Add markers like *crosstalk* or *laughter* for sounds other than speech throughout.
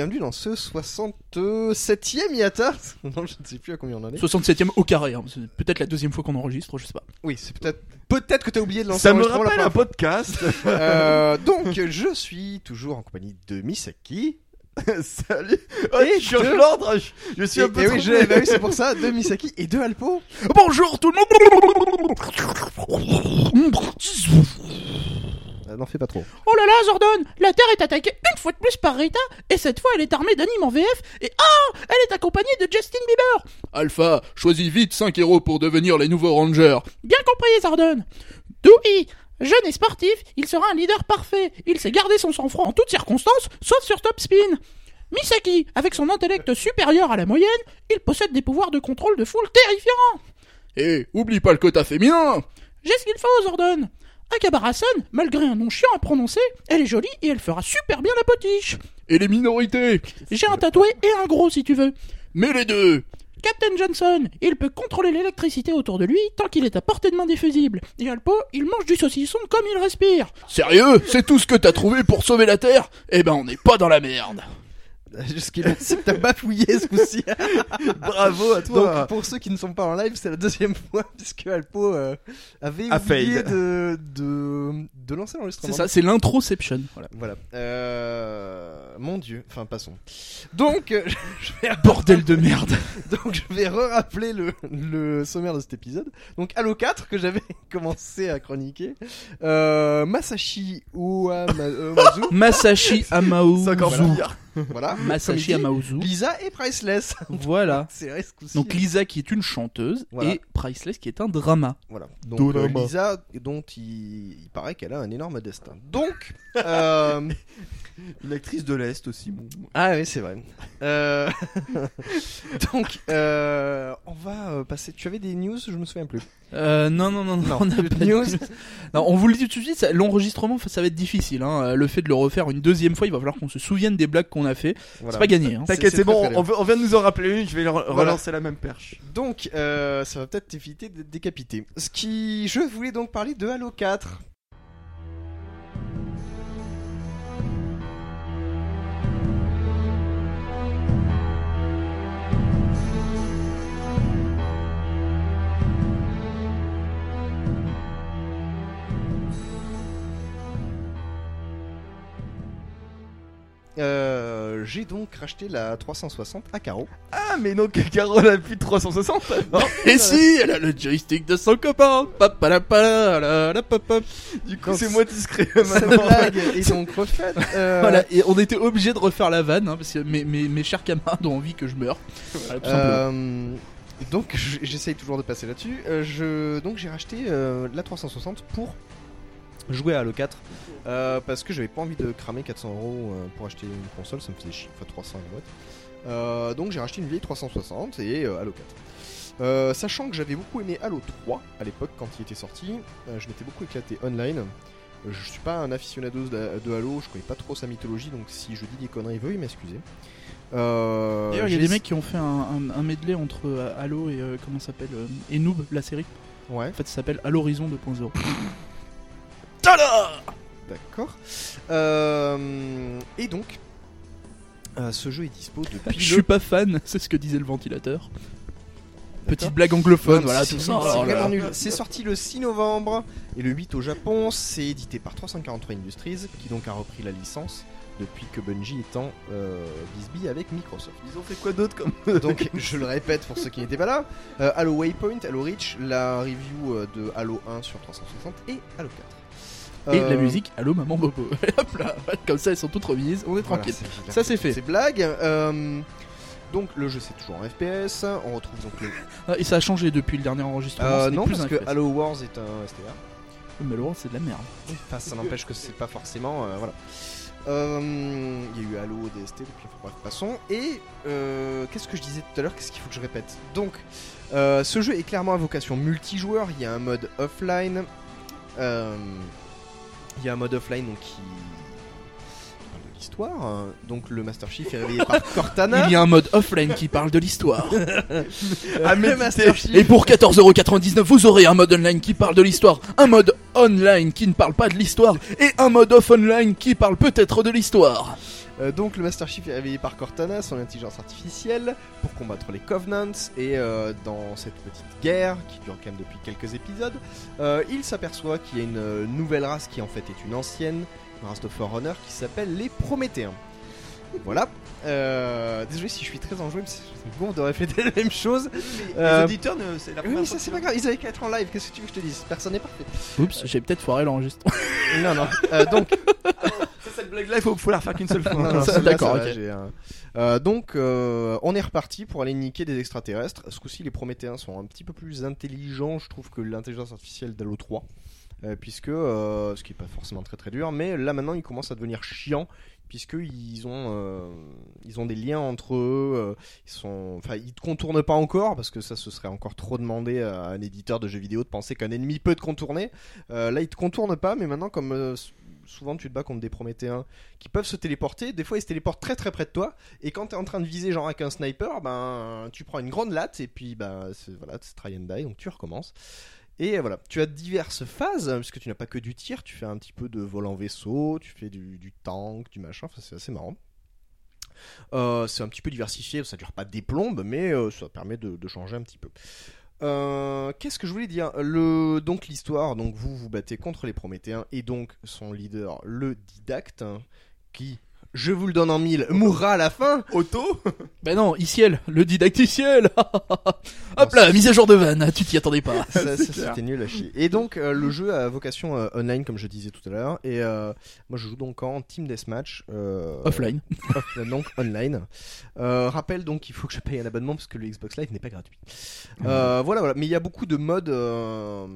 Bienvenue dans ce 67e Yata. *laughs* Non, je ne sais plus à combien on en est. 67ème au carré, hein. c'est peut-être la deuxième fois qu'on enregistre, je sais pas. Oui, c'est peut-être peut-être que t'as oublié de lancer Ça me la rappelle un première podcast. fois. *laughs* Euh, donc, je suis toujours en compagnie de Misaki. *laughs* Salut. Oh, Et je l'ordre. Je, je suis Et, un peu et oui, je- troublé. bah oui, c'est pour ça, de Misaki et de Alpo. Bonjour tout le monde Euh, N'en fais pas trop. Oh là là, Zordon La Terre est attaquée une fois de plus par Rita, et cette fois elle est armée d'animes en VF, et ah Elle est accompagnée de Justin Bieber Alpha, choisis vite 5 héros pour devenir les nouveaux Rangers. Bien compris, Zordon Dewey Jeune et sportif, il sera un leader parfait. Il sait garder son sang-froid en toutes circonstances, sauf sur Top Spin. Misaki, avec son intellect supérieur à la moyenne, il possède des pouvoirs de contrôle de foule terrifiants. Et oublie pas le quota féminin J'ai ce qu'il faut, Zordon. Akabarason, malgré un nom chiant à prononcer, elle est jolie et elle fera super bien la potiche. Et les minorités J'ai un tatoué et un gros si tu veux. Mais les deux Captain Johnson, il peut contrôler l'électricité autour de lui tant qu'il est à portée de main des fusibles. Et Alpo, il mange du saucisson comme il respire. Sérieux? C'est tout ce que t'as trouvé pour sauver la Terre? Eh ben on n'est pas dans la merde *laughs* Jusqu'à que t'as bafouillé ce coup-ci. *laughs* Bravo à toi. Donc, pour ceux qui ne sont pas en live, c'est la deuxième *laughs* fois puisque Alpo euh, avait A oublié de, de, de lancer l'enregistrement. C'est ça, c'est l'introception. Voilà. Voilà. Euh, mon dieu. Enfin, passons. Donc, euh, je vais Bordel de merde Donc je vais re-rappeler le, le sommaire de cet épisode. Donc Halo 4 que j'avais commencé à chroniquer. Euh, Masashi Uemazu. Masashi Amaozu. C'est encore pire. *laughs* voilà. Masashi. Amaozu. Lisa et Priceless. *laughs* Voilà. *laughs* C'est vrai ce coup-ci. Donc Lisa qui est une chanteuse Voilà. et Priceless qui est un drama. Voilà. Donc euh. Lisa dont il, il paraît qu'elle a un énorme destin. Donc euh, *laughs* Une actrice de l'Est aussi. Bon. ah oui c'est vrai. Euh, *laughs* donc euh, on va euh, passer. Tu avais des news Je me souviens plus. Euh, non, non, non, non, on a plus de pas de news. *laughs* Non, on vous le dit tout de suite, l'enregistrement, ça va être difficile. Hein. Le fait de le refaire une deuxième fois, il va falloir qu'on se souvienne des blagues qu'on a fait. Voilà. C'est pas gagné. Hein. T'inquiète, c'est bon. On, veut- on vient de nous en rappeler une. Je vais re- Voilà. relancer la même perche. Donc, euh, ça va peut-être t'éviter d'être décapité. Ce qui, je voulais donc parler de Halo 4. Euh, j'ai donc racheté la 360 à carreau. Ah, mais donc *laughs* Carole a plus de 360. non *laughs* Et si, elle a le joystick de son copain. Du coup, c'est moins discret *laughs* maintenant. blague est donc refaite. Euh, Voilà, et on était obligé de refaire la vanne hein, parce que mes, mes, mes chers camarades ont envie que je meure. Voilà. Euh, donc j'essaye toujours de passer là-dessus. Euh, je donc j'ai racheté euh, la 360 pour jouer à Halo 4 euh, parce que j'avais pas envie de cramer 400 euros euh, pour acheter une console, ça me faisait chier. Enfin 300 à la boîte. Euh, donc j'ai racheté une vieille 360 et euh, Halo 4. Euh, sachant que j'avais beaucoup aimé Halo 3 à l'époque quand il était sorti, je m'étais beaucoup éclaté online. Je suis pas un aficionado de, de Halo, je connais pas trop sa mythologie, donc si je dis des conneries, veuillez m'excuser. D'ailleurs, il y a des mecs qui ont fait un, un- un medley entre Halo et euh, comment s'appelle et Noob, la série. Ouais. En fait, ça s'appelle Halo Horizon 2.0. *laughs* D'accord. Euh, et donc, euh, ce jeu est dispo depuis. *laughs* Je suis pas fan, *laughs* c'est ce que disait le ventilateur. Petite blague anglophone, Non, voilà c'est- tout ça. C'est Oh. C'est sorti le 6 novembre et le 8 au Japon. C'est édité par 343 Industries, qui donc a repris la licence depuis que Bungie est en euh, avec Microsoft. Ils ont fait quoi d'autre comme *laughs* Donc, je le répète pour ceux qui n'étaient pas là, euh, Halo Waypoint, Halo Reach, la review de Halo 1 sur 360 et Halo 4. Et la Euh, musique, allô maman Bobo. *laughs* Hop là, comme ça elles sont toutes remises, on est tranquille. Ça c'est fait. C'est blague. euh, donc le jeu c'est toujours en FPS. On retrouve donc le. *laughs* Ah, Et ça a changé depuis le dernier enregistrement. Euh, non plus parce que. Halo Wars est un STR. Mais le roi, c'est de la merde. Enfin, ça n'empêche que c'est pas forcément. euh, voilà. Euh, Il y a eu Halo, DST, depuis, bref, passons. Et euh, qu'est-ce que je disais tout à l'heure? Qu'est-ce qu'il faut que je répète? Donc, ce jeu est clairement à vocation multijoueur. Il y a un mode offline. Euh, Il y a un mode offline donc, qui parle de l'histoire. hein. Donc, le Master Chief est réveillé par *laughs* Cortana. Il y a un mode offline qui parle de l'histoire. *laughs* Ah, le Master Chief. Et pour 14,99€, vous aurez un mode online qui parle de l'histoire, un mode online qui ne parle pas de l'histoire, et un mode off online qui parle peut-être de l'histoire. Euh, donc le Master Chief est réveillé par Cortana, son intelligence artificielle, pour combattre les Covenants. Et euh, dans cette petite guerre, qui dure quand même depuis quelques épisodes, euh, il s'aperçoit qu'il y a une nouvelle race qui en fait est une ancienne, une race de Forerunner qui s'appelle les Prométhéens. Voilà. Euh, désolé si je suis très enjoué, mais c'est bon, on devrait répéter *laughs* la même chose. Les Euh, auditeurs, ne- c'est la Oui, première mais fois ça c'est que- pas grave, ils avaient qu'à être en live, qu'est-ce que tu veux que je te dise? Personne n'est parfait. Oups, j'ai peut-être foiré l'enregistrement. non, non. Euh, donc, *laughs* Ça, cette blague-là, il faut, faut la refaire qu'une seule *laughs* fois. Non, non, Ça, celle-là, d'accord, ça un- Euh, donc, euh, on est reparti pour aller niquer des extraterrestres. Ce coup-ci, les Prométhéens sont un petit peu plus intelligents, je trouve, que l'intelligence artificielle d'Halo 3. Euh, puisque, euh, ce qui est pas forcément très très dur, mais là maintenant ils commencent à devenir chiants, puisqu'ils ont, euh, ils ont des liens entre eux, euh, ils sont, enfin ils te contournent pas encore, parce que ça ce serait encore trop demandé à un éditeur de jeux vidéo de penser qu'un ennemi peut te contourner. Euh, là ils te contournent pas, mais maintenant comme euh, souvent tu te bats contre des Prométhéens qui peuvent se téléporter, des fois ils se téléportent très très près de toi, et quand tu es en train de viser genre avec un sniper, ben tu prends une grande latte et puis ben c'est voilà, try and die, donc tu recommences. Et voilà, tu as diverses phases, hein, puisque tu n'as pas que du tir, tu fais un petit peu de vol en vaisseau, tu fais du, tank, du machin, enfin, c'est assez marrant. Euh, c'est un petit peu diversifié, ça dure pas des plombes, mais euh, ça permet de changer un petit peu. Euh, Qu'est-ce que je voulais dire? Le, Donc l'histoire, donc vous vous battez contre les Prométhéens, et donc son leader, le didacte, hein, qui, je vous le donne en mille, mourra à la fin Auto *laughs* Bah non, Iciel, le didacticiel *laughs* Hop là, mise à jour de vanne, tu t'y attendais pas. ça, *laughs* ça, clair. c'était nul à chier. Et donc euh, le jeu a vocation euh, online comme je disais tout à l'heure et euh, moi je joue donc en team deathmatch euh, Offline. off- donc online. Euh, rappelle donc qu'il faut que je paye un abonnement parce que le Xbox Live n'est pas gratuit. Euh, voilà voilà, mais il y a beaucoup de modes euh,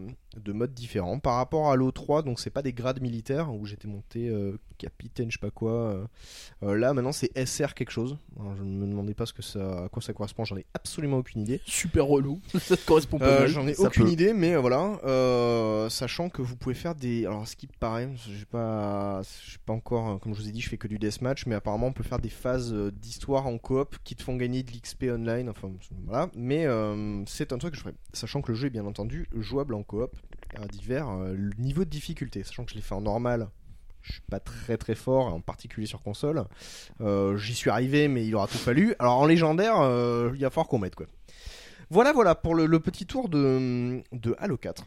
de modes différents par rapport à Halo 3 donc c'est pas des grades militaires où j'étais monté euh, capitaine je sais pas quoi. euh. Euh, là maintenant c'est SR quelque chose. Alors, je ne me demandais pas ce que ça à quoi ça correspond, j'en ai absolument aucune idée. Super relou. *laughs* Ça te correspond pas Euh. J'en ai ça aucune peut. idée, mais voilà. euh, sachant que vous pouvez faire des. Alors, ce qui paraît, j'ai pas, j'ai pas encore, comme je vous ai dit, je fais que du deathmatch, mais apparemment, on peut faire des phases d'histoire en coop qui te font gagner de l'XP online. Enfin, voilà. Mais euh, c'est un truc que je ferai. Sachant que le jeu est bien entendu jouable en coop divers euh, niveaux de difficulté. Sachant que je l'ai fait en normal. Je suis pas très très fort, en particulier sur console. Euh, J'y suis arrivé, mais il aura tout fallu. Alors en légendaire, euh, il va falloir qu'on mette quoi. Voilà, voilà pour le, le petit tour de, de Halo 4.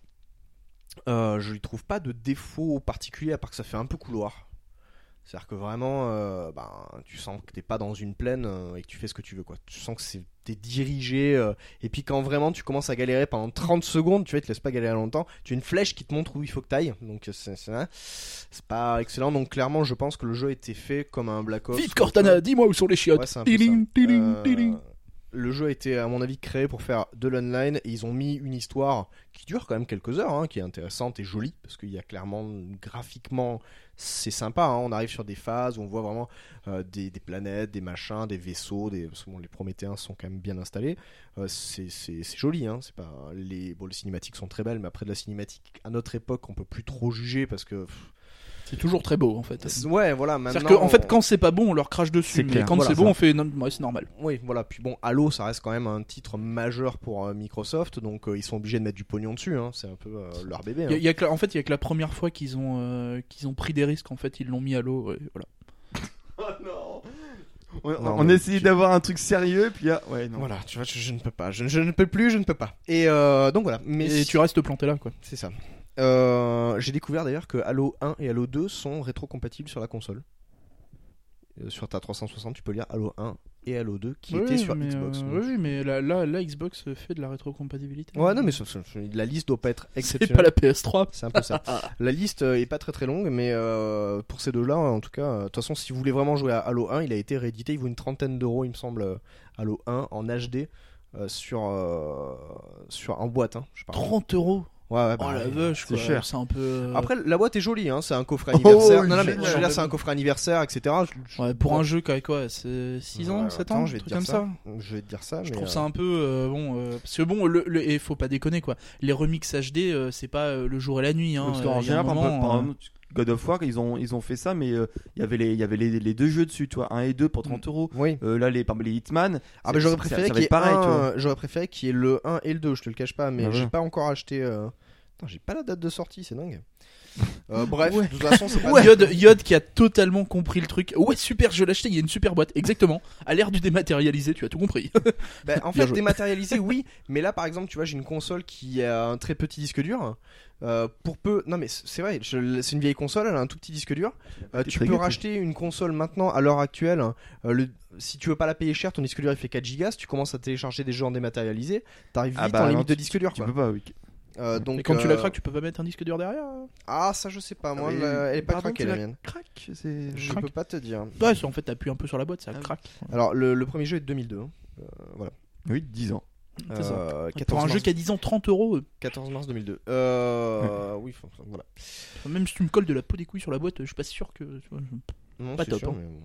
Euh, je lui trouve pas de défaut particulier à part que ça fait un peu couloir. C'est-à-dire que vraiment, euh, ben, tu sens que t'es pas dans une plaine euh, et que tu fais ce que tu veux. quoi. Tu sens que c'est t'es dirigé. euh, et puis quand vraiment tu commences à galérer pendant 30 secondes, tu vois, te laissent pas galérer longtemps. Tu as une flèche qui te montre où il faut que t'ailles. Donc c'est c'est- hein, c'est pas excellent. Donc clairement, je pense que le jeu a été fait comme un Black Ops. Vite Cortana, dis-moi où sont les chiottes. Ouais, le jeu a été, à mon avis, créé pour faire de l'online et ils ont mis une histoire qui dure quand même quelques heures, hein, qui est intéressante et jolie parce qu'il y a clairement graphiquement c'est sympa. hein, on arrive sur des phases où on voit vraiment euh, des, planètes, des machins, des vaisseaux. Des, les Prométhéens sont quand même bien installés. Euh, c'est joli. Hein, les bon, les cinématiques sont très belles, mais après de la cinématique à notre époque, on peut plus trop juger parce que C'est toujours très beau en fait. ouais, voilà. C'est-à-dire qu'en fait, quand c'est pas bon, on leur crache dessus. Mais clair. quand Voilà, c'est bon, on fait non, ouais, c'est normal. Oui, voilà. Puis bon, Halo, ça reste quand même un titre majeur pour euh, Microsoft, donc euh, ils sont obligés de mettre du pognon dessus. Hein. C'est un peu euh, leur bébé. Il y a- hein. il y a que la- en fait, il y a que la première fois qu'ils ont, euh, qu'ils ont pris des risques. En fait, ils l'ont mis à l'eau. ouais, voilà. *laughs* Oh non On, Non, on mais essayait tu- d'avoir un truc sérieux, puis là, ouais, non. Voilà, tu vois, je, je ne peux pas. Je, je ne peux plus, je ne peux pas. Et euh, donc voilà. Mais Et tu restes planté là, quoi. c'est ça. Euh, J'ai découvert d'ailleurs que Halo 1 et Halo 2 sont rétrocompatibles sur la console. Euh, sur ta 360, tu peux lire Halo 1 et Halo 2 qui Oui, étaient sur Xbox. euh, oui, mais là, là, là, Xbox fait de la rétrocompatibilité. Ouais, non, mais la liste doit pas être c'est exceptionnelle. pas la PS3. C'est un peu ça. *laughs* la liste est pas très très longue, mais pour ces deux-là, en tout cas, de toute façon, si vous voulez vraiment jouer à Halo 1, il a été réédité. Il vaut une trentaine d'euros, il me semble, Halo 1 en HD sur sur en boîte. Hein, je sais pas. 30 euros. Ouais, ouais, Oh bah, la ouais. vache, c'est cher. C'est un peu. euh, Après, la boîte est jolie, hein, c'est un coffret *laughs* Oh, anniversaire. non, non, mais je veux dire, c'est un coffret anniversaire, etc. Je- je- ouais, pour bon. un jeu qui a quoi C'est 6 ans, Ouais, 7 attends, ans je vais te truc dire comme ça. ça. Je vais te dire ça. Je mais, trouve euh, ça un peu euh, bon euh, parce que bon le, le- et faut pas déconner quoi. Les remix HD euh, c'est pas euh, le jour et la nuit hein. Parce qu'en général, par moment, par euh, exemple, God of War, ils ont, ils ont fait ça, mais euh, il y avait les, il y avait les, les deux jeux dessus, tu vois, 1 et 2 pour 30 euros. Oui. Euh, là, les, les Hitman. Ah bah j'aurais préféré qu'il y ait être pareil, tu un- vois. j'aurais préféré qu'il y ait le 1 et le 2, je te le cache pas, mais Ah, j'ai voilà. pas encore acheté. euh, j'ai pas la date de sortie, c'est dingue. Euh, bref, Ouais. de toute façon, c'est pas. Ouais. Yod, Yod qui a totalement compris le truc. Ouais, super, je l'ai acheté, il y a une super boîte. Exactement. À l'ère du dématérialisé, tu as tout compris. *laughs* Bah, en fait, dématérialisé, oui, *laughs* mais là, par exemple, tu vois, j'ai une console qui a un très petit disque dur. Euh, pour peu, non mais c'est vrai, je- c'est une vieille console, elle a un tout petit disque dur. Euh, tu peux racheter une console maintenant à l'heure actuelle. euh, le, si tu veux pas la payer cher, ton disque dur il fait 4 gigas. Si tu commences à télécharger des jeux en dématérialisé, t'arrives vite Ah bah, en non, limite de disque dur. Tu quoi. peux pas, oui. Euh, donc Et quand tu la euh, craques, tu peux pas mettre un disque dur derrière Ah, ça je sais pas, moi, mais- la- elle est pas pardon, craquée la la mienne. Crac, c'est. Je Craque. peux pas te dire. Ouais, c'est- en fait, t'appuies un peu sur la boîte, ça Ah oui. craque. Alors, le, le premier jeu est de 2002. hein. Euh, voilà. Oui, 10 ans. C'est ça. 14 Pour un mars, jeu qui a 10 ans, 30 euros. euh, 14 mars 2002. Euh, oui, enfin, voilà. Même si tu me colles de la peau des couilles sur la boîte, je suis pas sûr que. tu vois, je- Non, Pas c'est top, sûr, hein. mais bon.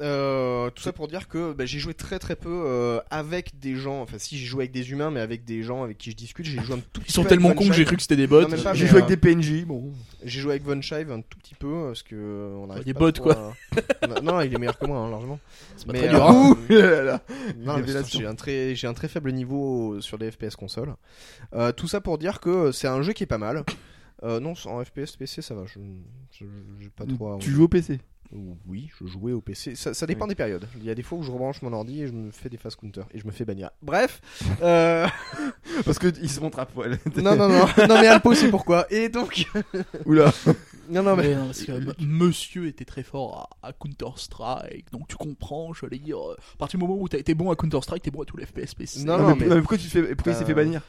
Euh, tout ça pour dire que bah, j'ai joué très très peu euh, avec des gens. Enfin, si j'ai joué avec des humains, mais avec des gens avec qui je discute, j'ai joué un tout petit Ils sont peu tellement cons que j'ai cru que c'était des bots. J'ai joué euh, avec des PNJ, bon. J'ai joué avec Von Scheib un tout petit peu parce que euh, on arrive des bots, quoi. à- non, il est meilleur que moi hein, largement. C'est pas Mais, euh, hein. J'ai un très j'ai un très faible niveau sur des FPS console. Euh, tout ça pour dire que c'est un jeu qui est pas mal. Euh, non, en FPS PC ça va. Je je- j'ai pas trop. à- Tu joues au PC Oui, je jouais au PC. Ça, ça dépend Oui. des périodes. Il y a des fois où je rebranche mon ordi et je me fais des fast counter et je me fais bannir. Bref. euh, *laughs* Parce qu'ils se montrent à poil. *laughs* non non non non mais Alpo c'est pourquoi. Et donc *laughs* Oula. non non mais non, parce que m- monsieur était très fort à, à Counter-Strike, donc tu comprends, je vais dire, euh, à partir du moment où t'as été bon à Counter-Strike, t'es bon à tous les FPS. PC. Non, Non, non, mais, mais- non, mais pourquoi tu te fais, pourquoi il s'est Euh, fait bannir?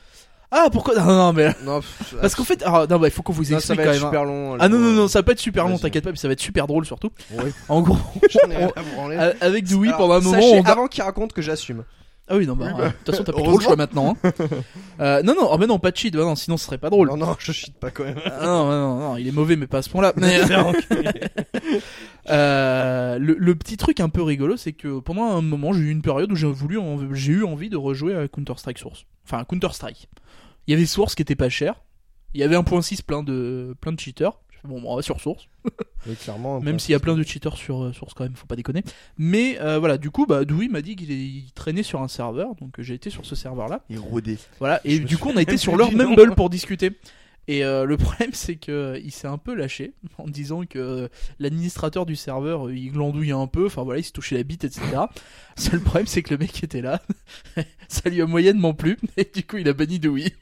Ah, pourquoi? Non, non, mais. non. pff, Parce qu'en fait, ah, non, bah, il faut qu'on vous explique quand même. hein. super long. Ah non, non, non, ça va pas être super long, t'inquiète pas, mais ça va être super drôle surtout. Ouais. *laughs* En gros, *laughs* avec Dewey, Alors, pendant un moment, sachez on va. avant qu'il raconte que j'assume. Ah oui, non, bah, Oui, euh, bah, de toute façon, t'as plus trop le choix maintenant. Hein. *laughs* Euh, non, non, oh, mais non, pas de cheat, bah non, sinon ce serait pas drôle. Non non, je cheat pas quand même. Ah, non, non, non, il est mauvais, mais pas à ce point-là. Mais, Euh, le, le petit truc un peu rigolo, c'est que pendant un moment, j'ai eu une période où j'ai voulu, j'ai eu envie de rejouer à Counter Strike Source. Enfin, Counter Strike. Il y avait Source qui était pas cher. Il y avait 1.6 plein de plein de cheaters. Bon, bon, on va sur Source. *laughs* Oui, clairement. Même s'il y a plein de cheaters sur euh, Source quand même, faut pas déconner. Mais euh, voilà, du coup, bah, Dewey m'a dit qu'il traînait sur un serveur, donc euh, j'ai été sur ce serveur-là. Il rodait. Voilà, et Je du coup, on a été sur leur. Mumble pour discuter. Et euh, le problème, c'est que euh, il s'est un peu lâché en disant que euh, l'administrateur du serveur, il glandouillait un peu, enfin voilà, il se touchait la bite, etc. Seul problème, c'est que le mec était là, *laughs* ça lui a moyennement plu, et du coup, il a banni Dewey.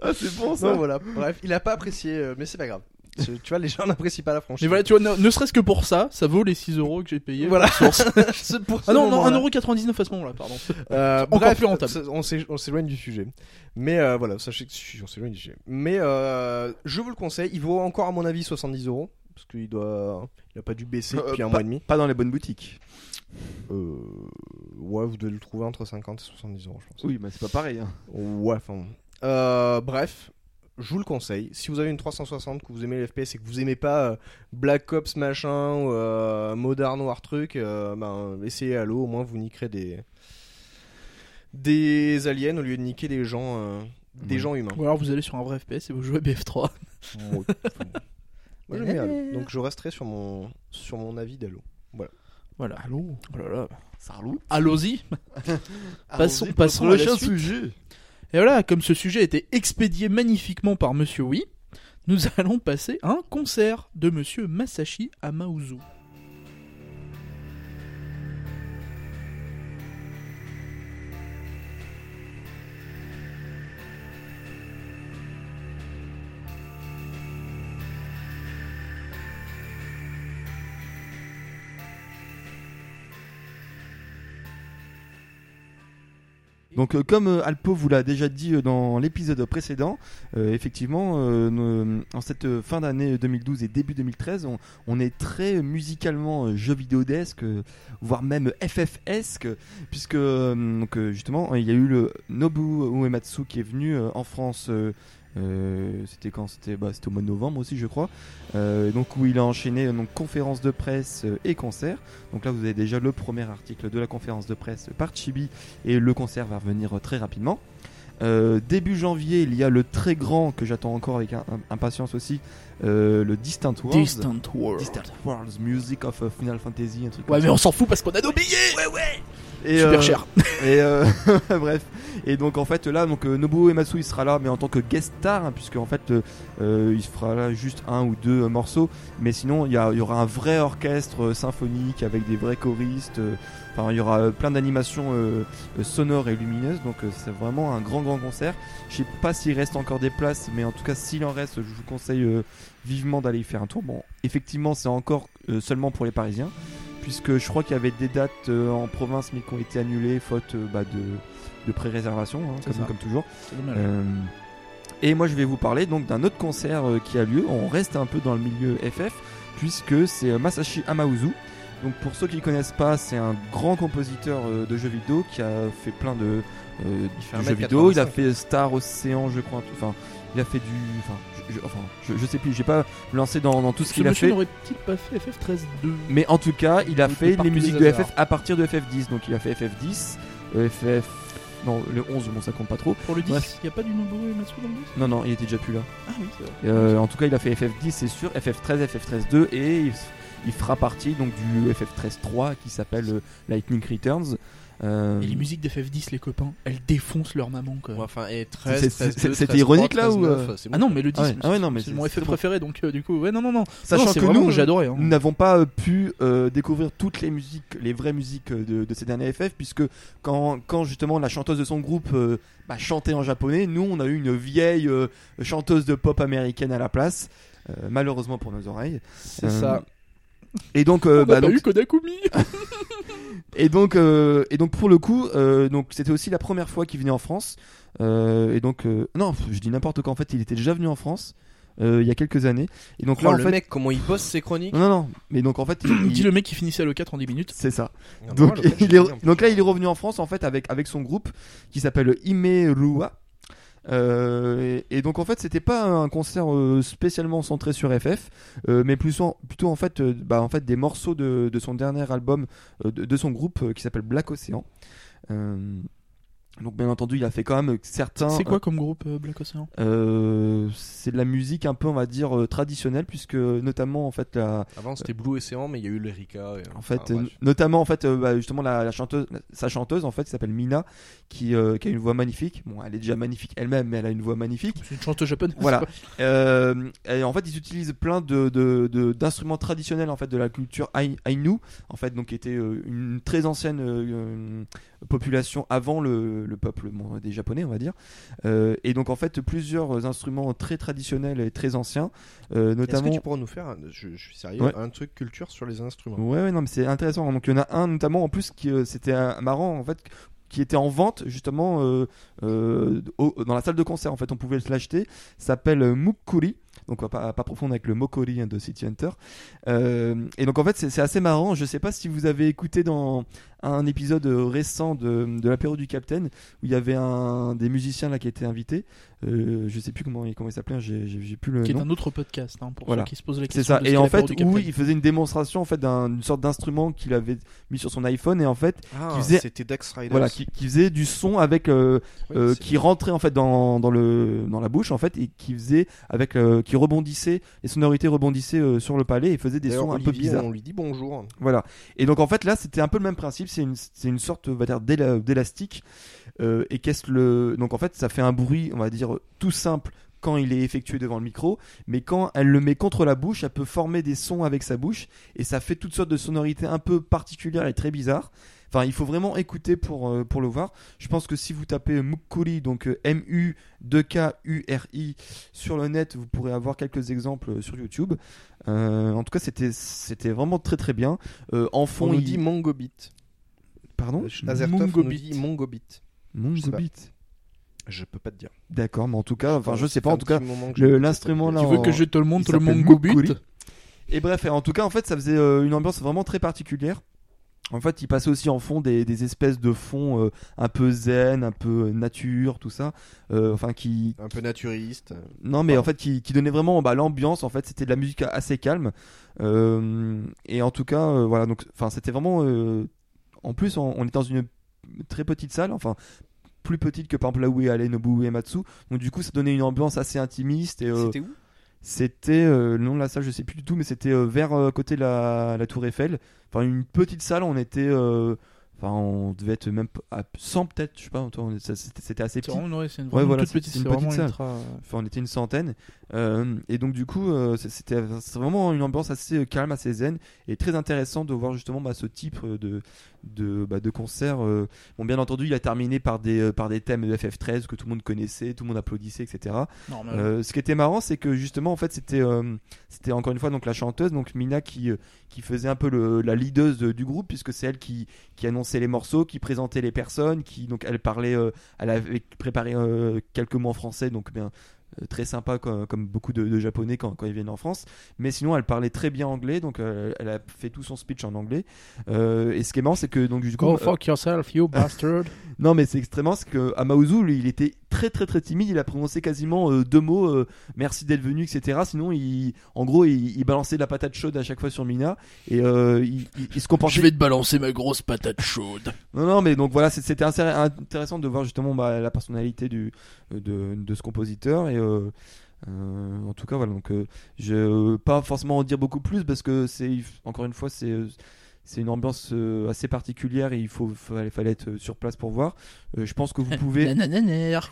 Ah, c'est bon Non, voilà. Bref, il a pas apprécié, mais c'est pas grave. Tu vois, les gens *laughs* n'apprécient pas la franchise. Mais voilà, tu vois, ne, ne serait-ce que pour ça, ça vaut les 6 euros que j'ai payé. Voilà. Pour ce *laughs* Ah non, non, moment-là. 1,99€ à ce moment-là, pardon. Euh, Encore bref, plus rentable. On s'é- on s'éloigne du sujet. Mais euh, voilà, sachez que si, on s'éloigne du sujet. Mais euh, je vous le conseille. Il vaut encore à mon avis 70 euros parce qu'il doit, il a pas dû baisser Euh, depuis un pas- mois et demi. Pas dans les bonnes boutiques. Euh, ouais, vous devez le trouver entre 50 et 70 euros, je pense. Oui, mais c'est pas pareil. Hein. Ouais, enfin. bon. Euh, bref, je vous le conseille. Si vous avez une 360, que vous aimez les FPS et que vous aimez pas euh, Black Ops machin ou euh, Modern War truc, euh, ben essayez Halo. Au moins vous niquerez des des aliens au lieu de niquer des gens euh, des Ouais. gens humains. Ou alors vous allez sur un vrai FPS et vous jouez à BF3. *laughs* Moi, j'aime bien Halo. Donc je resterai sur mon sur mon avis d'Halo. Voilà. Allô Oh là là. Sarlou. *laughs* Allons-y. Passons- passons à le la suite. sujet. Et voilà, comme ce sujet a été expédié magnifiquement par Monsieur Oui, nous *laughs* allons passer à un concert de Monsieur Masashi Amauzu. Donc euh, comme euh, Alpo vous l'a déjà dit euh, dans l'épisode précédent, effectivement, en cette fin d'année 2012 et début 2013, on, est très musicalement jeu vidéodesque, voire même FFesque, puisque justement il y a eu le Nobu Uematsu qui est venu en France. Euh, c'était quand C'était bah, c'était au mois de novembre aussi, je crois. Euh, donc où il a enchaîné donc conférence de presse euh, et concert. Donc là, vous avez déjà le premier article de la conférence de presse par Chibi et le concert va revenir euh, très rapidement. Euh, début janvier, il y a le très grand que j'attends encore avec un- un- impatience aussi, euh, le Distant Worlds. Distant World. Distant Worlds, Music of Final Fantasy, un truc Ouais, comme mais ça. on s'en fout parce qu'on a nos billets. Ouais, ouais. Et, Super euh, cher. *laughs* Et euh, *laughs* bref. Et donc en fait là, donc euh, Nobuo Ematsu il sera là, mais en tant que guest star, hein, puisque en fait euh, il fera là juste un ou deux euh, morceaux. Mais sinon il y, a- il y aura un vrai orchestre euh, symphonique avec des vrais choristes. Enfin il y aura plein d'animations sonores et lumineuses. Donc c'est vraiment un grand grand concert. Je sais pas s'il reste encore des places, mais en tout cas s'il en reste, je vous conseille vivement d'aller y faire un tour. Bon, effectivement c'est encore seulement pour les Parisiens puisque je crois qu'il y avait des dates euh, en province mais qui ont été annulées faute euh, bah, de, de pré-réservation, hein, comme, comme toujours. Euh, et moi je vais vous parler donc d'un autre concert qui a lieu. On reste un peu dans le milieu FF puisque c'est Masashi Amauzu. Donc pour ceux qui ne connaissent pas, c'est un grand compositeur de jeux vidéo qui a fait plein de, fait de 1m85. jeux vidéo. Il a fait Star Ocean, je crois. Enfin, il a fait du. Enfin, je, enfin, je, je sais plus. J'ai pas lancé dans, dans tout ce Ce qu'il a fait. n'aurait-il pas fait FF13 2 Mais en tout cas, il a Il fait les musiques de. FF à partir de FF10. Donc il a fait FF10, euh, FF. Non, le 11, bon, ça compte pas trop. Pour le 10, il n'y a pas du Nobuo Ematsu dans le 10 Non, non, il était déjà plus là. Ah oui, c'est vrai. Euh, en tout cas, il a fait FF10, c'est sûr, FF13, FF13-2 et il, il fera partie donc du FF13-3 qui s'appelle euh, Lightning Returns. Euh, Et les musiques d'FF10, les copains, elles défoncent leur maman quand même. Ouais, enfin, et 13, C'est- 13, c'est- 2, c'était 13, ironique, 3, là, 13, ou, 9, euh Ah bon. non, mais le 10, Ah ouais, ah ouais, non, mais c'est mon bon. préféré, donc euh, du coup, ouais, non, non, non. Sachant Non, que nous, adoré. hein. Nous n'avons pas euh, pu euh, découvrir toutes les musiques, les vraies musiques euh, de, de ces derniers FF, puisque quand, quand justement la chanteuse de son groupe euh, bah, chantait en japonais, nous on a eu une vieille euh, chanteuse de pop américaine à la place, euh, malheureusement pour nos oreilles. C'est Euh, ça. Et donc, euh, On a bah, pas donc- eu Kodakumi. *laughs* et donc, euh, et donc pour le coup, euh, donc c'était aussi la première fois qu'il venait en France. Euh, et donc, euh, non, je dis n'importe quoi. En fait, il était déjà venu en France euh, il y a quelques années. Et donc Oh, là, en le fait, mec, comment il bosse ses chroniques non, non, mais donc en fait, il, Dis le mec qui finissait à l'E4 en 10 minutes. c'est ça. Ah, Donc, le *laughs* il est, donc là, il est revenu en France en fait avec, avec son groupe qui s'appelle Imerua. Euh, et, donc en fait c'était pas un concert euh, spécialement centré sur FF euh, mais plutôt, plutôt en fait bah, en fait des morceaux de, son dernier album de, son groupe qui s'appelle Black Ocean donc bien entendu il a fait quand même certains C'est quoi comme groupe euh, Black Ocean? euh, c'est de la musique un peu on va dire euh, traditionnelle puisque notamment en fait la, Avant c'était Blue Ocean, mais il y a eu l'Erika. et- en fait, euh, notamment en fait, euh, bah, justement la, la chanteuse, sa chanteuse en fait, s'appelle Mina, qui, euh, qui a une voix magnifique. Bon, elle est déjà magnifique elle-même, mais elle a une voix magnifique. C'est une chanteuse japonaise. Voilà. *laughs* Euh, et en fait, ils utilisent plein de de- de- d'instruments traditionnels en fait de la culture Ai- Ainu, en fait, donc qui était euh, une très ancienne euh, euh, population avant le, le peuple bon, des Japonais, on va dire. Euh, et donc en fait, plusieurs instruments très traditionnels et très anciens, euh, Est-ce que notamment. tu pourras nous faire, un- je, je suis sérieux, Ouais. un truc culture sur les instruments? Ouais, ouais, non, mais c'est intéressant. Donc il y en a un notamment en plus qui euh, c'était un- marrant en fait qui était en vente justement euh, euh, au- dans la salle de concert. En fait, on pouvait l'acheter. S'appelle Mukuri. Donc on va pas, pas profondre avec le Mokori hein, de City Hunter. Euh, et donc en fait c'est c'est assez marrant. Je sais pas si vous avez écouté dans un épisode récent de, de l'apéro du Capitaine où il y avait un des musiciens là qui était invité. Euh, je sais plus comment il comment il s'appelait. hein, J'ai plus le Qui est nom. un autre podcast hein, pour Voilà. ceux qui se posent la C'est question. ça. de ce Et en fait, où il faisait une démonstration en fait d'une sorte d'instrument qu'il avait mis sur son iPhone et en fait, Ah, Qui faisait- c'était Dex Riders. voilà, qui, qui faisait du son avec euh, Oui, euh, c'est- qui rentrait en fait dans, dans le dans la bouche en fait et qui faisait avec euh, qui les sonorités rebondissaient euh, sur le palais et faisait des sons un peu bizarres. On lui dit bonjour. Voilà. Et donc en fait là c'était un peu le même principe, c'est une c'est une sorte on va dire d'éla- d'élastique Euh, et qu'est-ce le donc en fait ça fait un bruit on va dire tout simple quand il est effectué devant le micro, mais quand elle le met contre la bouche, elle peut former des sons avec sa bouche et ça fait toutes sortes de sonorités un peu particulières et très bizarres. Enfin, il faut vraiment écouter pour, euh, pour le voir. Je pense que si vous tapez Mukuri, donc euh, M-U-2-K-U-R-I, sur le net, vous pourrez avoir quelques exemples euh, sur YouTube. Euh, en tout cas, c'était c'était vraiment très très bien. Euh, en On fond, nous il dit Mongobit. Pardon Mongobit. Mongobit. Mongo pas. Beat. Je peux pas te dire. D'accord, mais en tout cas, enfin, je sais pas, en tout cas, l'instrument là. Tu veux en- que je te le montre le s'appelle Mongo Mukuri. Beat Et bref, et en tout cas, en fait, ça faisait euh, une ambiance vraiment très particulière. En fait, il passait aussi en fond des, des espèces de fonds euh, un peu zen, un peu euh, nature, tout ça. Euh, enfin, qui. Un peu naturiste. Non, mais en fait, qui, qui donnait vraiment bah, l'ambiance. En fait, c'était de la musique assez calme. Euh, et en tout cas, euh, voilà. Donc, enfin, c'était vraiment. euh, en plus, on, on était dans une très petite salle. Enfin. Plus petite que par exemple là où est allé Nobu Uematsu. Donc du coup ça donnait une ambiance assez intimiste et euh, C'était où? C'était euh, le nom de la salle, je sais plus du tout, mais c'était euh, vers euh, côté la, la Tour Eiffel. Enfin, une petite salle, on était. Euh, Enfin, on devait être même à 100 peut-être, je sais pas, c'était assez petit. vraiment, ouais, une, Ouais, voilà, toute petite, une petite salle. ultra- Enfin, on était une centaine. Euh, et donc, du coup, euh, c'était vraiment une ambiance assez euh, calme, assez zen. Et très intéressant de voir justement bah, ce type euh, de, de, bah, de concert. euh. Bon, bien entendu, il a terminé par des, euh, par des thèmes de FF13 que tout le monde connaissait, tout le monde applaudissait, etc. Euh, ce qui était marrant, c'est que justement, en fait, c'était, euh, c'était encore une fois donc la chanteuse, donc Mina, qui, euh, qui faisait un peu le, la leaduse du groupe, puisque c'est elle qui, qui annonçait les morceaux, qui présentait les personnes, qui donc elle parlait, euh, elle avait préparé euh, quelques mots en français, donc bien très sympa comme, comme beaucoup de, de japonais quand, quand ils viennent en France. Mais sinon, elle parlait très bien anglais, donc euh, elle a fait tout son speech en anglais. Euh, et ce qui est marrant, c'est que donc du coup, Go euh, fuck yourself, you bastard. *laughs* non, mais c'est extrêmement parce que Amaozu, lui, il était très très très timide. Il a prononcé quasiment euh, deux mots, euh, merci d'être venu, etc. Sinon, il, en gros, il, il balançait de la patate chaude à chaque fois sur Mina et euh, il, il- il se comportait. Je vais te balancer ma grosse patate chaude. *laughs* Non, non, mais donc voilà, c'est- c'était intéressant de voir justement bah, la personnalité du, de, de ce compositeur et. Euh, euh, en tout cas, voilà. Donc, euh, je pas forcément en dire beaucoup plus parce que c'est encore une fois c'est c'est une ambiance euh, assez particulière et il faut fallait, fallait être sur place pour voir. Euh, je pense que vous *laughs* pouvez.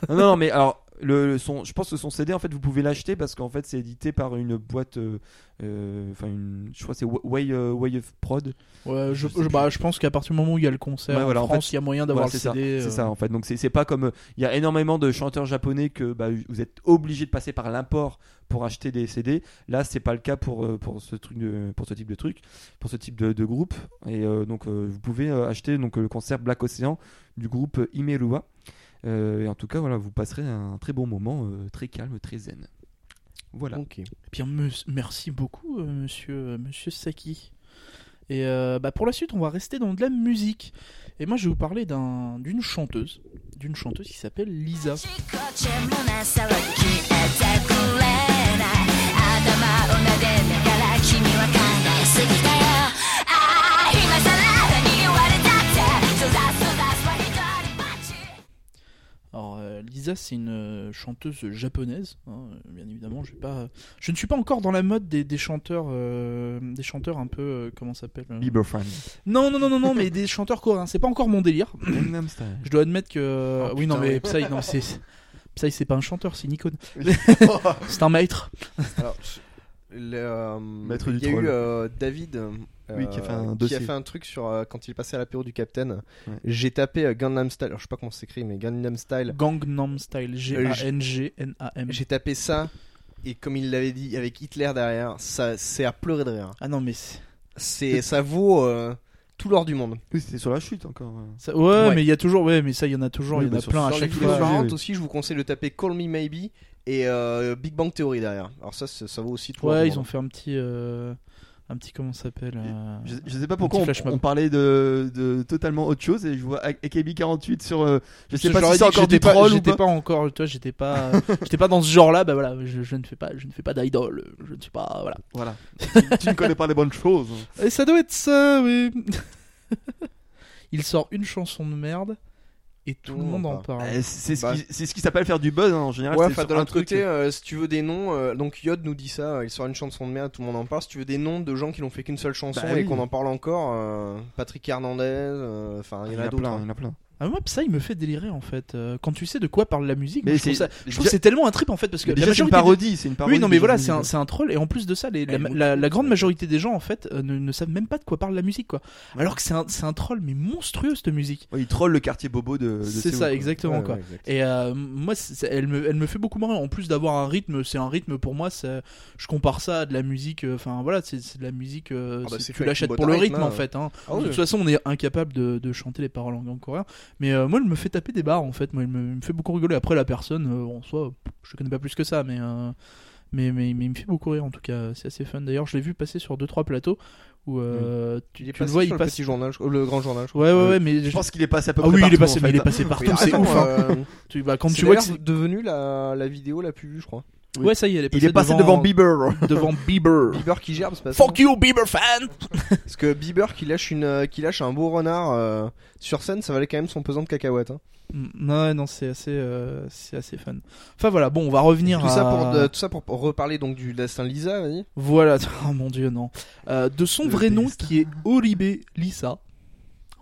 Non, mais alors, le, le son, je pense que son CD, en fait, vous pouvez l'acheter parce qu'en fait, c'est édité par une boîte, euh, euh, enfin, une, je crois que c'est Wa- Way, euh, Way of Prod. Ouais, je, bah, je pense qu'à partir du moment où il y a le concert Ouais, voilà, en en France, il y a moyen d'avoir Voilà, le CD. c'est euh, ça, en fait. Donc, c'est pas comme, il y a énormément de chanteurs japonais que bah, vous êtes obligé de passer par l'import pour acheter des CD. Là, c'est pas le cas pour, pour ce truc, de, pour ce type de truc, pour ce type de, de groupe. Et euh, donc, vous pouvez acheter donc le concert Black Ocean du groupe Imerua. Euh, et en tout cas, voilà, vous passerez un très bon moment, euh, très calme, très zen. Voilà. Ok. Bien, me- merci beaucoup, euh, monsieur, euh, monsieur Saki. Et euh, bah, pour la suite, on va rester dans de la musique. Et moi, je vais vous parler d'un- d'une chanteuse, d'une chanteuse qui s'appelle Lisa. Lisa, c'est une euh, chanteuse japonaise, hein, bien évidemment. Je, vais pas, je ne suis pas encore dans la mode des, des chanteurs, euh, des chanteurs un peu, euh, comment ça s'appelle euh, Bieber fan. Non, non, non, non, non, mais des chanteurs coréens. C'est pas encore mon délire. *laughs* Je dois admettre que, Oh, oui, non, mais. Psy, non, c'est, Psy, c'est pas un chanteur, c'est une icône. *laughs* c'est un maître. Alors, le, euh, Maître il du y a troll. eu euh, David euh, Oui, qui a fait un qui dossier. a fait un truc sur euh, quand il est passé à l'apéro du Captain. Ouais. J'ai tapé euh, Gangnam Style. Alors je sais pas comment s'écrit, mais Gangnam Style. Gangnam Style, G-A-N-G-N-A-M. J'ai tapé ça et comme il l'avait dit avec Hitler derrière, ça c'est à pleurer de rire. Ah non, mais c'est- ça vaut euh, tout l'or du monde. Oui, c'était sur la chute encore. ça- ouais, Ouais. mais il y a toujours, ouais, mais ça, il y en a toujours, Oui, il y en bah, a sur- plein à Sur chaque fois. oui, aussi, je vous conseille de taper Call Me Maybe et euh, Big Bang Theory derrière. Alors ça, ça vaut aussi tout l'or Ouais, ils ont fait un petit, euh, un petit comment ça s'appelle euh, Je, je sais pas pourquoi on, on parlait de, de totalement autre chose et je vois AKB48 sur. euh, je sais pas si c'est encore des j'étais pas- trolls ou J'étais pas. pas encore, toi, j'étais pas, j'étais pas dans ce genre-là. Bah voilà, je, je ne fais pas, je ne fais pas d'idole. Je ne suis pas, voilà. Voilà. tu, tu ne connais pas les bonnes choses. Et ça doit être ça, oui. *laughs* Il sort une chanson de merde et tout Tout le monde en parle. Euh, c'est ce Bah. qui, c'est ce qui s'appelle faire du buzz hein, en général. Ouais, enfin de l'autre côté, euh, si tu veux des noms, euh, donc Yod nous dit ça, euh, il sort une chanson de merde, tout le monde en parle. Si tu veux des noms de gens qui n'ont fait qu'une seule chanson Bah et oui. qu'on en parle encore, euh, Patrick Hernandez, euh, enfin il y en a d'autres. plein, hein. il y en a plein. Ah moi ça il me fait délirer en fait euh, quand tu sais de quoi parle la musique. Mais moi, je trouve c'est- ça, je trouve déjà- que c'est tellement un trip en fait parce que Mais la déjà, c'est une majorité des- parodie, c'est une parodie. Oui non mais voilà c'est un, c'est un troll et en plus de ça les- la, Ouais, la- la grande majorité des gens en fait euh, ne, ne savent même pas de quoi parle la musique quoi. Alors que c'est un, c'est un troll mais monstrueux cette musique. Ouais, il troll le quartier bobo de. de C'est Séoul, ça quoi. exactement Ouais, quoi. Et euh, moi, c'est- c'est- elle me, elle me fait beaucoup marrer. En plus d'avoir un rythme, c'est un rythme pour moi. c'est- Je compare ça à de la musique. euh, Enfin voilà, c'est c'est de la musique. euh, Ah bah, c'est- c'est tu avec l'achètes une pour le à rythme, rythme en hein. fait. hein. Ah de toute façon, on est incapable de, de chanter les paroles en, en coréen. Mais euh, moi, elle me fait taper des barres en fait. Moi, elle me, elle me fait beaucoup rigoler. Après, la personne, euh, en soi, je connais pas plus que ça, mais. euh, mais, mais, mais il me fait beaucoup rire en tout cas, c'est assez fun. D'ailleurs, je l'ai vu passer sur 2-3 plateaux où euh, tu, Il le vois, sur il le passe. petit journal, le grand journal. je crois. Ouais, ouais, ouais, mais. Je pense qu'il est passé à peu Ah près oui, il est partout, passé, en mais il est passé partout, ah, c'est attends, ouf. hein. Tu, bah, quand c'est tu vois que devenu la, la vidéo la plus vue, je crois. Ouais, ça y est, elle est Il est passé devant Bieber. *laughs* devant Bieber. Bieber qui gerbe, c'est pas ça Fuck you, Bieber fan! *laughs* Parce que Bieber qui lâche une, euh, qui lâche un beau renard euh, sur scène, ça valait quand même son pesant de cacahuètes. Hein. Mm, Non, non, c'est assez, euh, c'est assez fun. Enfin voilà, bon, on va revenir Tout à... ça pour, de- tout ça pour reparler donc du destin de Lisa, vas-y. Voilà, *laughs* oh mon dieu, non. Euh, de son Le vrai nom qui est Oribe Lisa.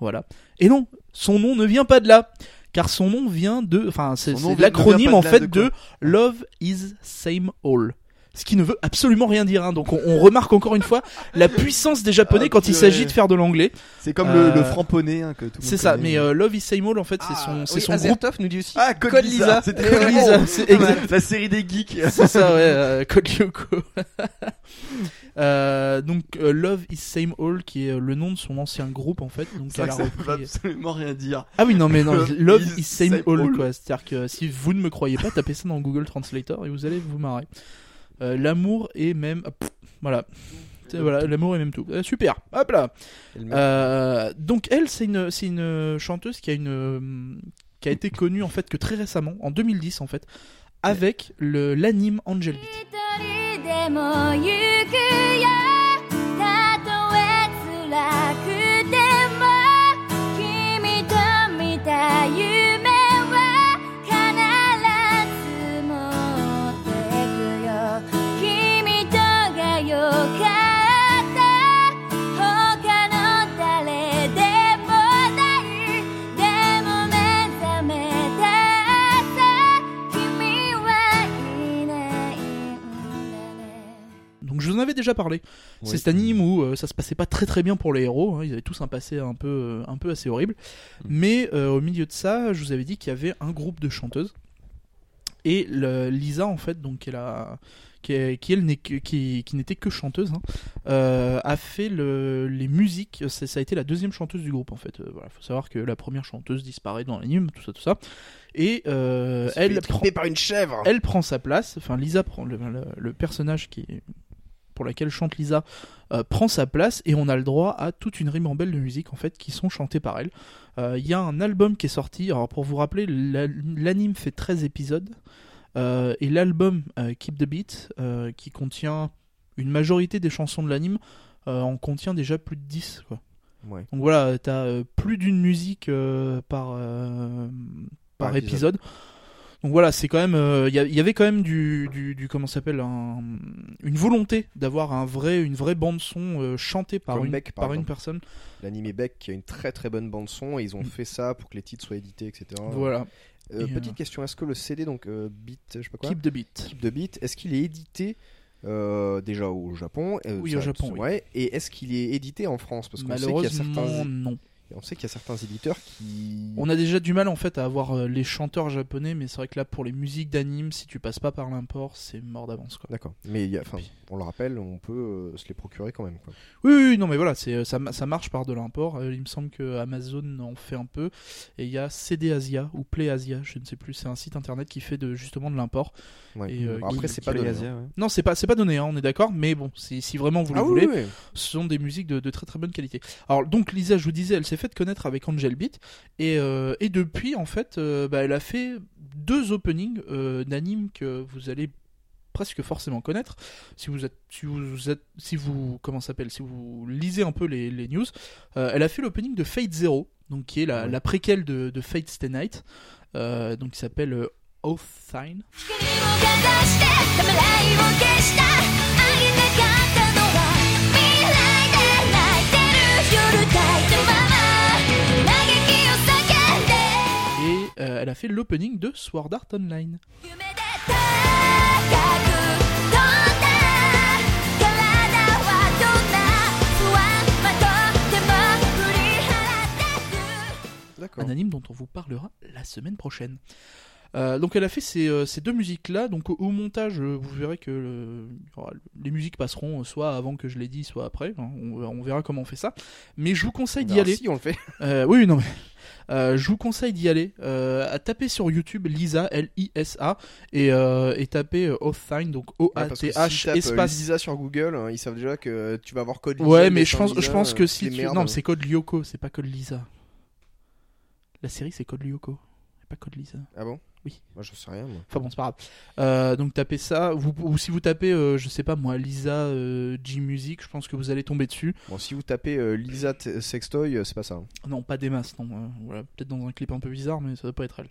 Voilà. Et non, son nom ne vient pas de là. Car son nom vient de. Enfin, c'est l'acronyme en fait de Love is Same All. Ce qui ne veut absolument rien dire. hein. Donc on, on remarque encore une fois la puissance des Japonais Ah, quand il s'agit de faire de l'anglais. C'est comme Euh, le, le hein, que tout le monde C'est ça. connaît. Mais euh, Love is Same All, en fait, c'est son, c'est oui, son groupe. Nous dit aussi. Ah, Code, Code Lisa. Lisa. C'était Code. Lisa. C'est exact. La série des geeks. *laughs* C'est ça, ouais, euh, Code Lyoko. *laughs* Euh, donc euh, Love is Same All, qui est euh, le nom de son ancien groupe en fait. Donc C'est elle a ça veut repris- absolument rien dire. Ah oui, non, mais non, Love *laughs* is is Same, All, All. quoi. C'est-à-dire que si vous ne me croyez pas, tapez ça dans Google Translator et vous allez vous marrer. Euh, l'amour est même. pff, voilà. Voilà, l'amour est même tout. Euh, super, hop là. Et Euh, donc elle, c'est une, c'est une chanteuse qui a une, qui a été connue en fait que très récemment, en 2010 en fait, avec le l'anime Angel Beat. Vous en avais déjà parlé. Oui. C'est cet anime où euh, ça se passait pas très très bien pour les héros. hein. Ils avaient tous un passé un peu, euh, un peu assez horrible. Mais euh, au milieu de ça, je vous avais dit qu'il y avait un groupe de chanteuses. Et le- Lisa, en fait, donc, qui, est la- qui, est- qui, elle n'est que- qui, qui n'était que chanteuse, hein, euh, a fait le- les musiques. Ça, ça a été la deuxième chanteuse du groupe, en fait. Il voilà, faut savoir que la première chanteuse disparaît dans l'anime, tout ça, tout ça. Et euh, elle, prend, par une chèvre. elle prend sa place. Enfin, Lisa prend le, le- le personnage qui est- pour laquelle chante Lisa euh, prend sa place et on a le droit à toute une ribambelle de musique en fait qui sont chantées par elle. Euh, Il y a un album qui est sorti. Alors pour vous rappeler, la- l'anime fait 13 épisodes euh, et l'album Keep the Beat qui contient une majorité des chansons de l'anime en contient déjà plus de 10 quoi. Ouais. Donc voilà, t'as plus d'une musique par, par, Par épisode. épisode. Donc voilà, c'est quand même, euh, il y, avait quand même du, du, du comment s'appelle, un- une volonté d'avoir un vrai, une vraie bande son euh, chantée par Comme une, Beck, par par une exemple. personne. L'anime Beck qui a une très très bonne bande son et ils ont fait ça pour que les titres soient édités, etc. Voilà, Euh, Et, petite question, est-ce que le CD donc Beat, je sais pas quoi, keep the beat. Keep the Beat, est-ce qu'il est édité euh, déjà au Japon euh, Oui, au Japon, oui. Et est-ce qu'il est édité en France? Parce qu'on sait qu'il y a certains, non. On sait qu'il y a certains éditeurs qui. On a déjà du mal en fait à avoir euh, les chanteurs japonais, mais c'est vrai que là pour les musiques d'anime, si tu passes pas par l'import, c'est mort d'avance quoi. D'accord. Mais il y a- enfin, on le rappelle, on peut euh, se les procurer quand même. Quoi. Oui, oui, oui, non, mais voilà, c'est euh, ça, ma- ça marche par de l'import. Il me semble que Amazon en fait un peu. Et il y a CD Asia ou Play Asia, je ne sais plus. C'est un site internet qui fait de, justement de l'import. Ouais. Et, euh, Après, qui- c'est qui pas play donné. Asia, hein. ouais. Non, c'est pas, c'est pas donné, hein, on est d'accord. Mais bon, si, si vraiment vous le Ah oui, voulez, oui, oui. ce sont des musiques de, de très très bonne qualité. Alors donc Lisa, je vous disais, elle s'est faite connaître avec Angel Beat et, euh, et depuis en fait, euh, bah, elle a fait deux openings euh, d'animes que vous allez presque forcément connaître si vous êtes si vous êtes si vous comment s'appelle si vous lisez un peu les, les news Euh, elle a fait l'opening de Fate Zero donc qui est la, Ouais. la préquelle de, de Fate Stay Night euh, donc qui s'appelle euh, Oath Sign a fait l'opening de Sword Art Online. Un anime dont on vous parlera la semaine prochaine. Euh, donc elle a fait ces, euh, ces deux musiques-là. Donc au, au montage, euh, vous verrez que le- aura- les musiques passeront soit avant que je l'ai dit, soit après. hein. On, on verra comment on fait ça. Mais je vous conseille d'y aller. Si on le fait. Euh, oui, non mais. euh, je vous conseille d'y aller, à taper sur YouTube Lisa L-I-S-A et, et taper Oaththine donc Ouais, parce que O-A-T-H si tapes, euh, espace. Lisa sur Google, hein, ils savent déjà que tu vas avoir code Lisa. ouais, mais je pense, je pense que si tu... non, mais c'est code Lyoko, c'est pas code Lisa. La série c'est code Lyoko, pas code Lisa. Ah bon? Oui. Moi, je sais rien. moi. Enfin bon, c'est pas grave. Euh, donc tapez ça, vous, ou si vous tapez, euh, je sais pas moi, Lisa euh, G Music, je pense que vous allez tomber dessus. Bon, si vous tapez euh, Lisa t- Sextoy, euh, c'est pas ça. hein. Non, pas des masses, non. euh, voilà, peut-être dans un clip un peu bizarre, mais ça doit pas être elle.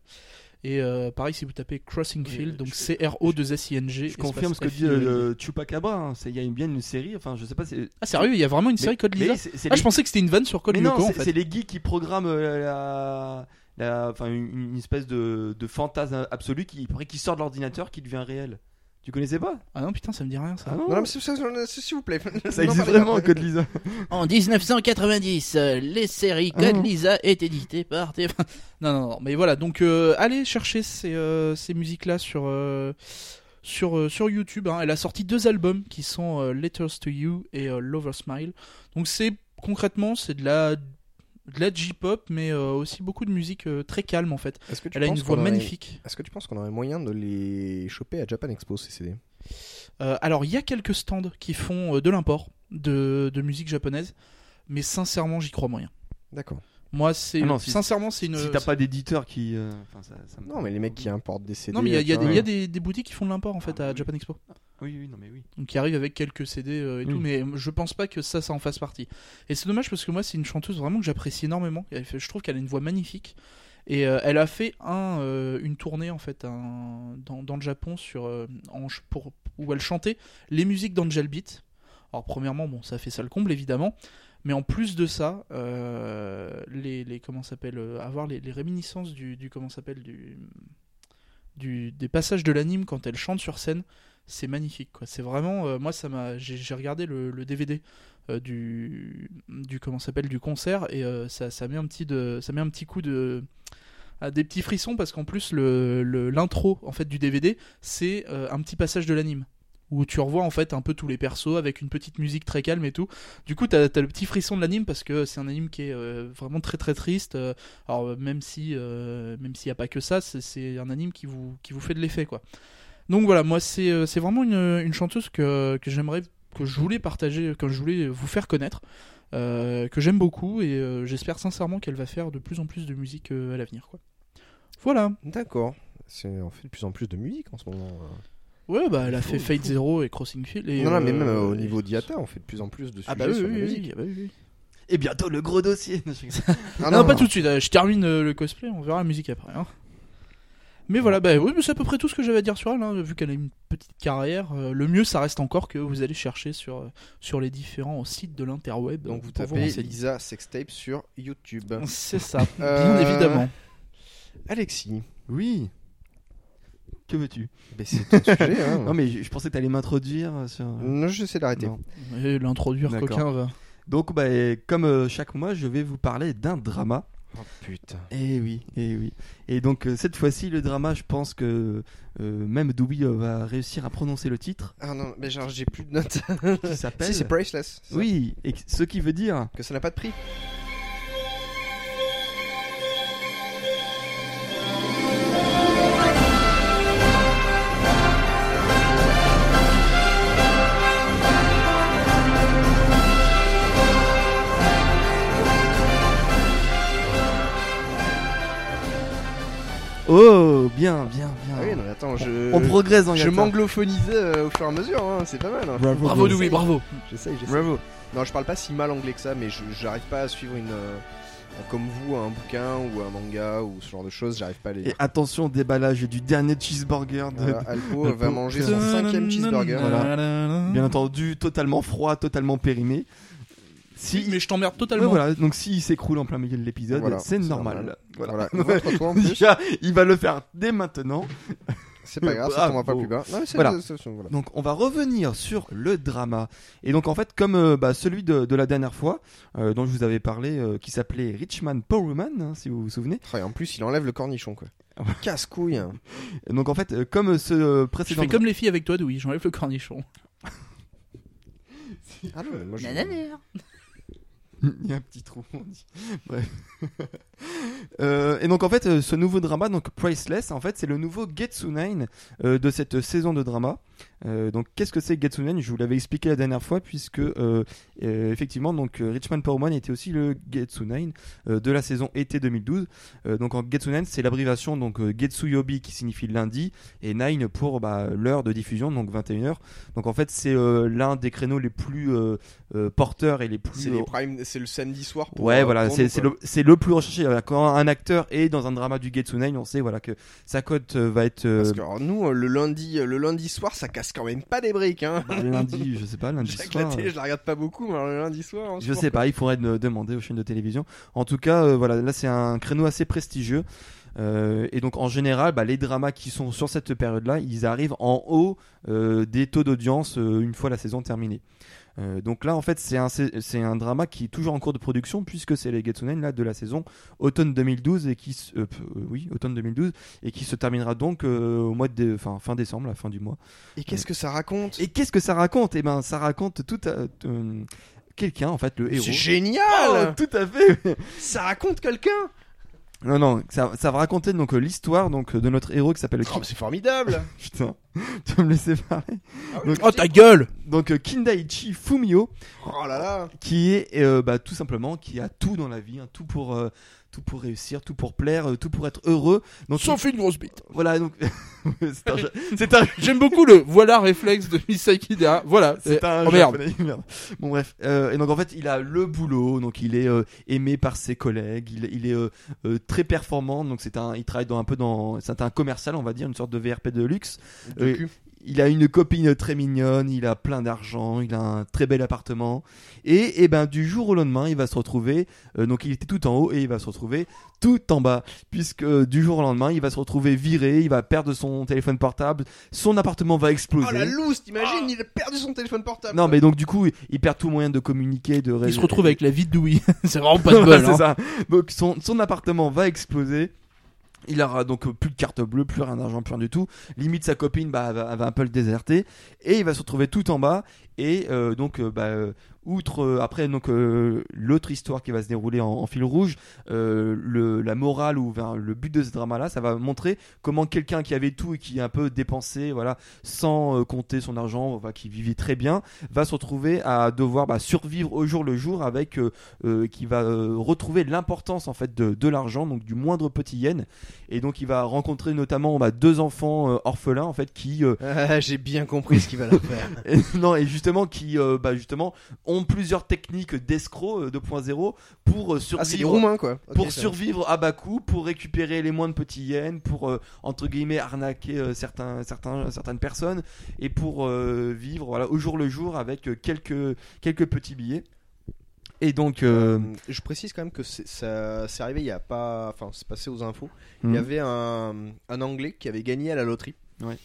Et euh, pareil, si vous tapez Crossing Oui, Field, donc je- C-R-O-2-S-I-N-G. Je confirme ce que dit euh, Chupacabra. hein. C'est- Il y a une- bien une série. Enfin, je sais pas. c'est- Ah, sérieux, il y a vraiment une série mais- Code mais Lisa c'est- c'est Ah, les- je pensais que c'était une vanne sur Code Mais non, Lyoko en c'est fait. c'est les geeks qui programment euh, la, la- enfin une, une espèce de, de fantasme absolu qui après qui sort de l'ordinateur qui devient réel. Tu connaissais pas? Ah non, putain, ça me dit rien ça. Ah non, Non, mais s'il vous plaît. ça *laughs* existe vraiment Code Lisa. *laughs* En 1990, euh, les séries Code Ah. Lisa est éditée par. *laughs* Non, non, non, mais voilà, donc euh, allez chercher ces, euh, ces musiques-là sur, euh, sur, euh, sur YouTube. hein. Elle a sorti deux albums qui sont euh, Letters to You et euh, Lover Smile. Donc c'est concrètement, c'est de la, de la J-pop, mais euh, aussi beaucoup de musique euh, très calme en fait. Est-ce que tu Elle a une penses voix qu'on aurait- magnifique. Est-ce que tu penses qu'on aurait moyen de les choper à Japan Expo ces CD Euh, alors il y a quelques stands qui font euh, de l'import de, de musique japonaise, mais sincèrement j'y crois moyen. D'accord. Moi c'est Ah non, si- sincèrement c'est une. Si t'as pas d'éditeur qui, euh, enfin, ça, ça me- Non, mais les mecs qui importent des CD. Non mais il y a, y des- y a des, des boutiques qui font de l'import en fait Ah, à oui. Japan Expo. Oui, oui, non mais oui. donc qui arrive avec quelques CD euh, et Oui. tout, mais je pense pas que ça, ça en fasse partie. Et c'est dommage parce que moi, c'est une chanteuse vraiment que j'apprécie énormément. Fait- Je trouve qu'elle a une voix magnifique. Et euh, elle a fait un, euh, une tournée en fait un- dans, dans le Japon sur, en pour, où elle chantait les musiques d'Angel Beat. Alors premièrement, bon, ça fait ça le comble évidemment. Mais en plus de ça, les, les comment s'appelle, avoir les, les réminiscences du, du comment s'appelle du, du des passages de l'anime quand elle chante sur scène, c'est magnifique quoi. C'est vraiment euh, moi ça m'a j'ai regardé le, DVD euh, du du comment s'appelle du concert et euh, ça ça met un petit de ça met un petit coup de à des petits frissons parce qu'en plus le l'intro en fait du DVD c'est un petit passage de l'anime où tu revois en fait un peu tous les persos avec une petite musique très calme et tout. Du coup, t'as as le petit frisson de l'anime parce que c'est un anime qui est vraiment très très triste. Alors même si même s'il n'y a pas que ça, c'est- c'est un anime qui vous qui vous fait de l'effet quoi. Donc voilà, moi c'est euh, c'est vraiment une, une chanteuse que que j'aimerais que je voulais partager, que je voulais vous faire connaître, euh, que j'aime beaucoup et euh, j'espère sincèrement qu'elle va faire de plus en plus de musique euh, à l'avenir quoi. Voilà. D'accord. C'est- On fait de plus en plus de musique en ce moment. euh. Ouais, bah elle a fait Fate Zero et Crossing Field. Et, non, non, mais même au niveau d'IATA, on fait de plus en plus de sujets Ah bah oui, sur oui, la oui, musique. oui, bah oui, oui. Et bientôt le gros dossier. *laughs* *laughs* Ah, non, pas tout de suite. Je termine le cosplay, on verra la musique après. hein. Mais voilà, bah oui, mais c'est à peu près tout ce que j'avais à dire sur elle. hein, vu qu'elle a une petite carrière, euh, le mieux, ça reste encore que vous allez chercher sur euh, sur les différents sites de l'interweb. Donc vous tapez. Lisa Sextape sur YouTube. C'est ça, bien Euh, évidemment. Alexis, Oui. Que veux-tu? Ben, c'est ton sujet. Hein. *laughs* Non mais je, je pensais que t'allais m'introduire sur. Non, j'essaie d'arrêter. Et l'introduire, D'accord. coquin va. Donc bah, comme euh, chaque mois, je vais vous parler d'un drama. Oh putain. Eh oui, eh oui. Et donc euh, cette fois-ci, le drama, je pense que euh, même Doubi euh, va réussir à prononcer le titre. Ah non, mais genre j'ai plus de notes. Qui s'appelle. *laughs* si c'est priceless. Oui, et ce qui veut dire Que ça n'a pas de prix. Oh, bien, bien, bien. Ah oui, non, mais attends, je. On progresse dans Je Yata. m'anglophonisais euh, au fur et à mesure, hein, c'est pas mal. hein. Bravo, Bravo, Louis, bravo. J'essaye, j'essaye. Bravo. Non, je parle pas si mal anglais que ça, mais je j'arrive pas à suivre une. euh, comme vous, un bouquin ou un manga ou ce genre de choses, j'arrive pas à les Et attention, déballage du dernier cheeseburger de. Voilà, Alpo va manger son cinquième cheeseburger. Bien entendu, totalement froid, totalement périmé. Si, mais je t'emmerde Ouais, totalement. voilà, donc s'il s'écroule en plein milieu de l'épisode, Voilà, c'est normal. normal. Voilà. *laughs* En plus. Déjà, il va le faire dès maintenant. C'est pas grave, ça tombera pas plus bas. Non, Voilà. Donc on va revenir sur le drama. Et donc en fait, comme euh, bah, celui de, de la dernière fois, euh, dont je vous avais parlé, euh, qui s'appelait Richman Powerman, hein, si vous vous souvenez. Et en plus, il enlève le cornichon, quoi. *laughs* Casse-couille. Donc en fait, euh, comme ce euh, Je précédent fais comme les filles avec toi, Douy, j'enlève le cornichon. Ah non, moi je. *laughs* Il y a un petit trou, on dit. Bref. *laughs* *laughs* Euh, et donc en fait, euh, ce nouveau drama, donc Priceless, en fait, c'est le nouveau Getsu 9 euh, de cette saison de drama. Euh, donc qu'est-ce que c'est Getsu 9 Je vous l'avais expliqué la dernière fois, puisque effectivement, donc Richman Powerman était aussi le Getsu 9 euh, de la saison été 2012. Euh, donc en Getsu 9, c'est l'abréviation donc euh, Getsu Yobi qui signifie lundi et 9 pour bah, l'heure de diffusion, donc 21h. Donc en fait, c'est l'un des créneaux les plus porteurs et les plus C'est le samedi soir. Pour, Ouais, voilà, le, c'est le plus recherché. Voilà, Quand un acteur est dans un drama du Getsu 9, on sait voilà, que sa cote euh, va être euh, Parce que alors, nous, euh, le lundi, euh, le lundi soir, ça casse quand même pas des briques. Hein. bah, lundi, *laughs* je sais pas, lundi que soir. la télé, je la regarde pas beaucoup, mais alors, le lundi soir. hein, Je sais pas, il faudrait de- demander aux chaînes de télévision. En tout cas, euh, voilà, là c'est un créneau assez prestigieux. Euh, et donc en général, bah, les dramas qui sont sur cette période-là, ils arrivent en haut euh, des taux d'audience euh, une fois la saison terminée. Euh, donc là, en fait, c'est un, c'est un drama qui est toujours en cours de production puisque c'est les Getsunen là de la saison automne 2012 et qui, se- euh, euh, oui, automne 2012 et qui se terminera donc euh, au mois de, enfin fin décembre, la fin du mois. Et qu'est-ce que ça raconte? Et qu'est-ce que ça raconte? Eh ben, ça raconte tout à- quelqu'un en fait, le héros. C'est génial Oh, tout à fait. Ça raconte quelqu'un Non, non, ça, ça va raconter donc euh, l'histoire donc euh, de notre héros qui s'appelle. Oh, mais C'est formidable *laughs* Putain, *laughs* tu vas me laisser parler. Donc, Oh ta gueule donc euh, Kindaichi Fumio, Oh là là qui est euh, bah, tout simplement qui a tout dans la vie, hein, tout pour euh, tout pour réussir, tout pour plaire, euh, tout pour être heureux. Donc Sauf une grosse bite. il- voilà donc *laughs* c'est un, un J'aime beaucoup le voilà réflexe de Misaki derrière. Voilà. *laughs* C'est Euh, un oh merde. Bon bref, Euh, et donc en fait il a le boulot, donc il est euh, aimé par ses collègues, il, il est euh, euh, très performant, donc c'est un, il travaille dans un peu dans, c'est un commercial on va dire, une sorte de VRP de luxe. De Euh. Il a une copine très mignonne, il a plein d'argent, il a un très bel appartement. Et, et ben du jour au lendemain, il va se retrouver. euh, donc il était tout en haut et il va se retrouver tout en bas, puisque euh, du jour au lendemain, il va se retrouver viré, il va perdre son téléphone portable, son appartement va exploser. Oh la loose, t'imagines Il a perdu son téléphone portable non mais donc du coup, il perd tout moyen de communiquer, de Il se retrouve avec la vie de Douy. *laughs* c'est vraiment pas *laughs* de Ouais, bol. c'est hein. ça. Donc son, son appartement va exploser. Il aura donc plus de carte bleue, plus rien d'argent, plus rien du tout. Limite sa copine bah, va, va un peu le déserter et il va se retrouver tout en bas. Et euh, donc euh, bah, euh, outre euh, après donc euh, l'autre histoire qui va se dérouler en, en fil rouge, le, la morale ou le but de ce drama là, ça va montrer comment quelqu'un qui avait tout et qui est un peu dépensé, voilà, sans compter son argent, enfin, qui vivait très bien, va se retrouver à devoir bah, survivre au jour le jour avec qui va retrouver l'importance en fait de, de l'argent, donc du moindre petit yen, et donc il va rencontrer notamment bah, deux enfants orphelins en fait qui *laughs* J'ai bien compris ce qu'il va la faire. *laughs* non et justement qui euh, bah, justement ont plusieurs techniques d'escroc euh, 2.0 pour euh, Ah, c'est des survivre roumains quoi. Ok, pour ça. survivre à bas coût, pour récupérer les moindres petits yens, pour euh, entre guillemets arnaquer euh, certains, certains, certaines personnes et pour euh, vivre voilà, au jour le jour avec euh, quelques, quelques petits billets. Et donc, euh, Euh, je précise quand même que c'est- ça c'est arrivé il y a pas. Enfin, c'est passé aux infos. Il hmm, y avait un, un Anglais qui avait gagné à la loterie. Ouais.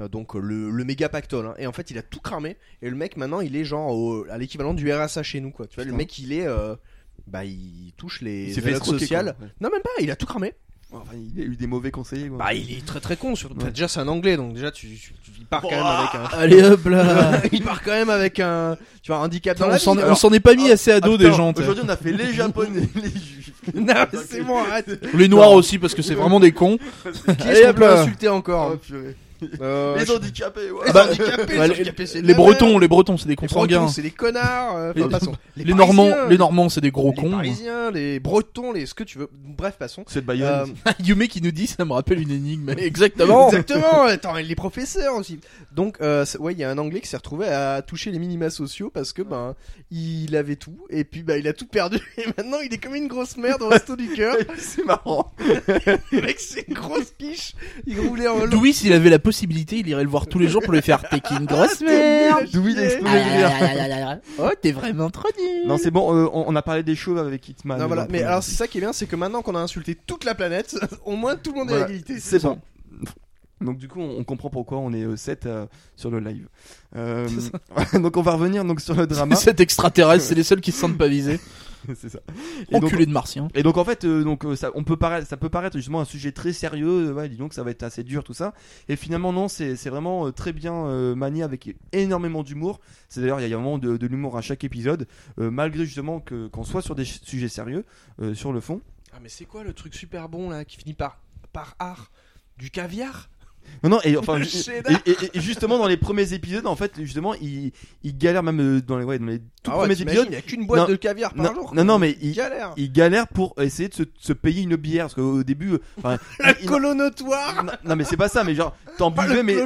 Euh, Donc euh, le, le méga pactole. hein. Et en fait, il a tout cramé. Et le mec, maintenant, il est genre au- à l'équivalent du RSA chez nous. Quoi. Tu vois, le mec, il est. euh, bah, il touche les aides sociales. quoi. Ouais. Non, même pas, il a tout cramé. Enfin, il a eu des mauvais conseillers. quoi. Bah, il est très très con. Surtout. Ouais. Déjà, c'est un Anglais, donc déjà, tu, tu- tu- il part quand même avec un. Allez hop là. *laughs* il part quand même avec un. Tu vois, un handicap dans on la s'en vie. on s'en est pas mis assez à dos des gens. Aujourd'hui, on a fait les Japonais, *laughs* les Juifs. non, *laughs* c'est bon, arrête. Les noirs aussi parce que c'est vraiment des cons. Qui est-ce qu'on peut insulter encore Oh, purée. Euh, les handicapés, ouais. Les Bah, handicapés, bah, les les- handicapés, Les Bretons, les Bretons, c'est des Les consanguins. Bretons, c'est des connards. euh, Les-. *laughs* Les Normands, les Normands, c'est des gros les cons. Parisiens, les Bretons, les ce que tu veux. Bref, passons. C'est de Euh, Bayonne. *laughs* Yume qui nous dit, ça me rappelle une énigme. *laughs* Exactement. Exactement. Attends, et les professeurs aussi. Donc, euh, ouais, il y a un Anglais qui s'est retrouvé à toucher les minima sociaux parce que ben il avait tout et puis bah il a tout perdu et maintenant il est comme une grosse merde au resto du cœur. c'est marrant. Le mec, c'est une grosse quiche. Il roulait en s'il avait la possibilité, il irait le voir tous les jours pour lui faire T'es qui une grosse merde. D'où il. Oh, t'es vraiment trop nul. Non, c'est bon, euh, on, on a parlé des chauves avec Hitman. Non, voilà. Mais premier. alors, c'est ça qui est bien, c'est que maintenant qu'on a insulté toute la planète, *laughs* au moins tout le monde est Voilà. à égalité. C'est bon. Donc du coup, on on comprend pourquoi on est 7 sur le live. *laughs* Euh, *laughs* donc on va revenir donc sur le drama. Cet extraterrestre, c'est les seuls qui se sentent pas visés. *laughs* c'est ça. Et donc, Enculé de martien. et donc en fait, euh, donc euh, ça, on peut paraître, ça peut paraître justement un sujet très sérieux. euh, ouais, dis donc ça va être assez dur tout ça. Et finalement non, c'est c'est vraiment euh, très bien euh, manié avec énormément d'humour. C'est d'ailleurs il y a vraiment de, de l'humour à chaque épisode, euh, malgré justement que qu'on soit sur des sujets sérieux euh, sur le fond. Ah, mais c'est quoi le truc super bon là qui finit par, par art? Du caviar? Non non et enfin et, et- et justement dans les premiers épisodes en fait justement il, il galère même euh, dans les ouais, dans les tout Ah ouais, premiers épisodes. Il n'y a qu'une boîte Non, de caviar par non, jour. non, non, mais il- galère. Il galère pour essayer de se, de se payer une bière parce qu'au début, euh, enfin, *laughs* La colonotoire non, non, mais c'est pas ça mais genre t'en buvais mais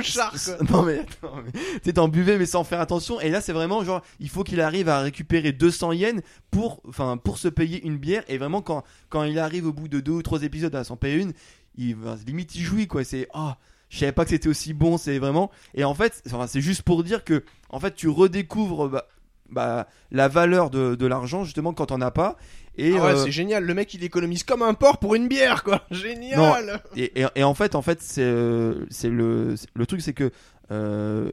non mais t'en buvais mais sans faire attention et là c'est vraiment genre il faut qu'il arrive à récupérer 200 yens pour enfin pour se payer une bière et vraiment quand quand il arrive au bout de deux ou trois épisodes à s'en payer une il limite il jouit quoi c'est ah je savais pas que c'était aussi bon c'est vraiment et en fait enfin, c'est juste pour dire que en fait tu redécouvres bah, bah, la valeur de, de l'argent justement quand on as pas et Ah ouais, euh, c'est génial. Le mec, il économise comme un porc pour une bière, quoi. *laughs* Génial. Et, et, et en fait, en fait, c'est euh, le le truc, c'est que euh,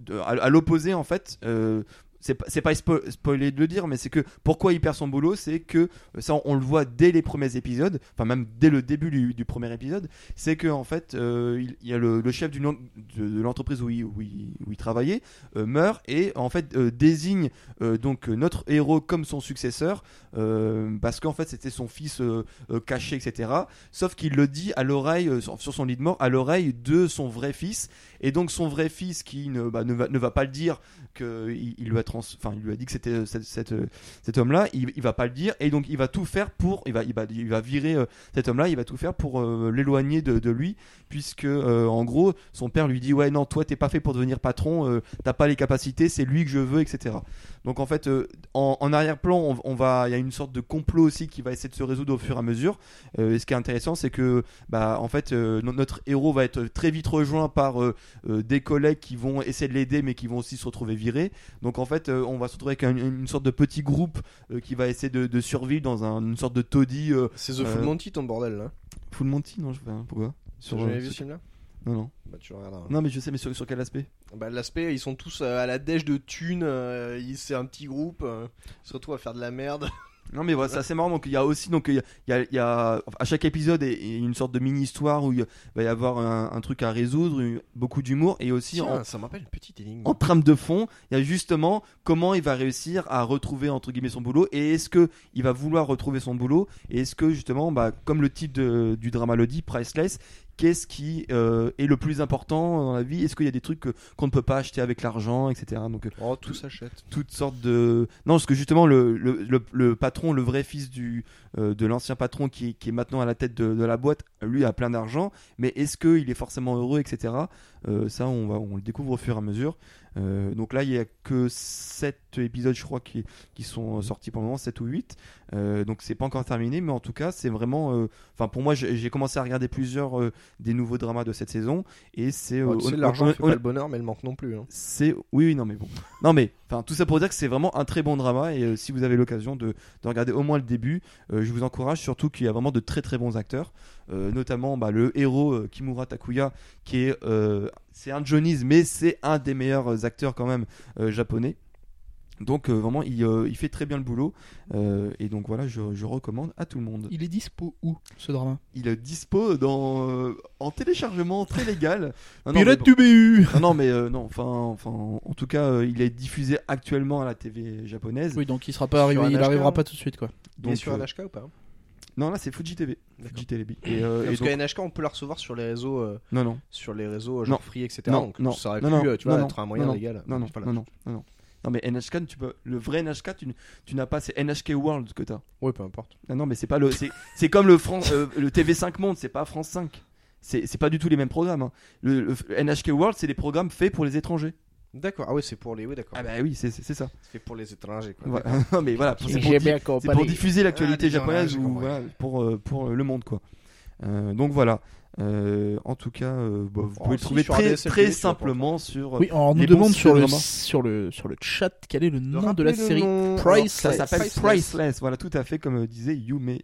de- à, à l'opposé, en fait. Euh, c'est pas, pas spo- spoilé de le dire, mais c'est que pourquoi il perd son boulot, c'est que euh, ça on, le voit dès les premiers épisodes, enfin même dès le début du, du premier épisode, c'est que en fait euh, il, y a le, chef en- de, l'entreprise où où où il travaillait euh, meurt et en fait désigne donc notre héros comme son successeur parce qu'en fait c'était son fils caché etc. Sauf qu'il le dit à l'oreille sur, son lit de mort à l'oreille de son vrai fils et donc son vrai fils qui ne, bah, ne, va, pas le dire que il, lui enfin il lui a dit que c'était euh, euh, cet homme-là, il, va pas le dire et donc il va tout faire pour, il va, il va, il va virer euh, cet homme-là, il va tout faire pour l'éloigner de, lui puisque en gros son père lui dit ouais non toi t'es pas fait pour devenir patron, t'as pas les capacités, c'est lui que je veux etc. Donc en fait en, arrière-plan on, va, il y a une sorte de complot aussi qui va essayer de se résoudre au fur et à mesure. Et ce qui est intéressant c'est que bah en fait no- notre héros va être très vite rejoint par des collègues qui vont essayer de l'aider mais qui vont aussi se retrouver virés. Donc en fait euh, on va se retrouver avec un- une sorte de petit groupe euh, qui va essayer de, de survivre dans un- une sorte de taudis. Euh, C'est The Full Monty, ton bordel, là. Full Monty non je sais pas pourquoi. Sur, euh, jamais vu ce film-là Non non. Bah, tu regarderas. Non mais je sais mais sur, sur quel aspect Bah, l'aspect, ils sont tous euh, à la dèche de thunes. euh, ils- c'est un petit groupe. euh, ils se retrouvent à faire de la merde. *laughs* Non mais voilà, c'est assez marrant. Donc il y a aussi donc il y a, il y a- il y a- à chaque épisode il y a une sorte de mini histoire où il va y avoir un, un truc à résoudre, une- beaucoup d'humour et aussi en, ça me rappelle une petite énigme. en trame de fond, il y a justement comment il va réussir à retrouver entre guillemets son boulot et est-ce que il va vouloir retrouver son boulot et est-ce que justement bah, comme le titre de- du drama le dit, priceless, qu'est-ce qui euh, est le plus important dans la vie? Est-ce qu'il y a des trucs qu'on ne peut pas acheter avec l'argent, etc. Donc euh, Oh, tout s'achète. toutes sortes de non parce que justement le, le, le, le patron le vrai fils du euh, de l'ancien patron qui, qui est maintenant à la tête de, de la boîte lui a plein d'argent mais est-ce qu'il est forcément heureux etc Euh, ça on va on le découvre au fur et à mesure Euh, donc là il y a que 7 épisodes je crois qui, qui sont sortis pour le moment 7 ou 8 Euh, donc c'est pas encore terminé mais en tout cas c'est vraiment euh, enfin pour moi j'ai commencé à regarder plusieurs euh, des nouveaux dramas de cette saison et c'est Oh, l'argent fait pas le bonheur, mais le manque non plus. hein. c'est oui oui non mais bon non mais enfin tout ça pour dire que c'est vraiment un très bon drama et si vous avez l'occasion de, de regarder au moins le début je vous encourage surtout qu'il y a vraiment de très très bons acteurs notamment bah, le héros Kimura Takuya qui est c'est un Johnny's mais c'est un des meilleurs acteurs quand même euh, japonais. Donc euh, vraiment il, euh, il fait très bien le boulot. Euh, et donc voilà je, je recommande à tout le monde. Il est dispo où ce drama? Il est dispo dans euh, en téléchargement très légal. Non, non, mais Pirate bon. du BU Non, non, mais euh, non, enfin, enfin, en tout cas, euh, il est diffusé actuellement à la TV japonaise. Oui, donc il sera pas arrivé, un il arrivera pas tout de suite quoi. Il est Donc, sur euh, NHK ou pas? Non, là, c'est Fuji TV. Fuji TV. Et, euh, et Parce donc- que NHK, on peut la recevoir sur les réseaux, euh, non, non, sur les réseaux genre Non. Free, etc. non, donc non, ça aurait non, pu, non, euh, tu vois, non, être un moyen non, légal. non, non, non, non, non, non. Non, mais NHK, tu peux, le vrai NHK, tu, n'as pas, c'est NHK World que tu as. Ouais, peu importe. Non, non, mais c'est pas le, c'est, c'est comme le France, euh, le TV5 Monde, c'est pas France 5. C'est, c'est pas du tout les mêmes programmes. hein. Le, le NHK World, c'est des programmes faits pour les étrangers. D'accord. Ah ouais, c'est pour les. Oui, d'accord. Ah bah oui, c'est, ça. C'est fait pour les étrangers. Quoi. *laughs* Non, mais voilà, c'est pour, di- diffuser l'actualité Ah, japonaise ou voilà, pour, euh, pour euh, le monde quoi. Euh, donc voilà. Euh, en tout cas, euh, bah, vous Oh, pouvez si, le trouver très, ADSL, très simplement sur. Oui, on nous les bons demande sur le, sur, le, sur le chat quel est le nom de la série nom. Priceless. ça s'appelle Priceless. Priceless. Voilà, tout à fait comme disait Yume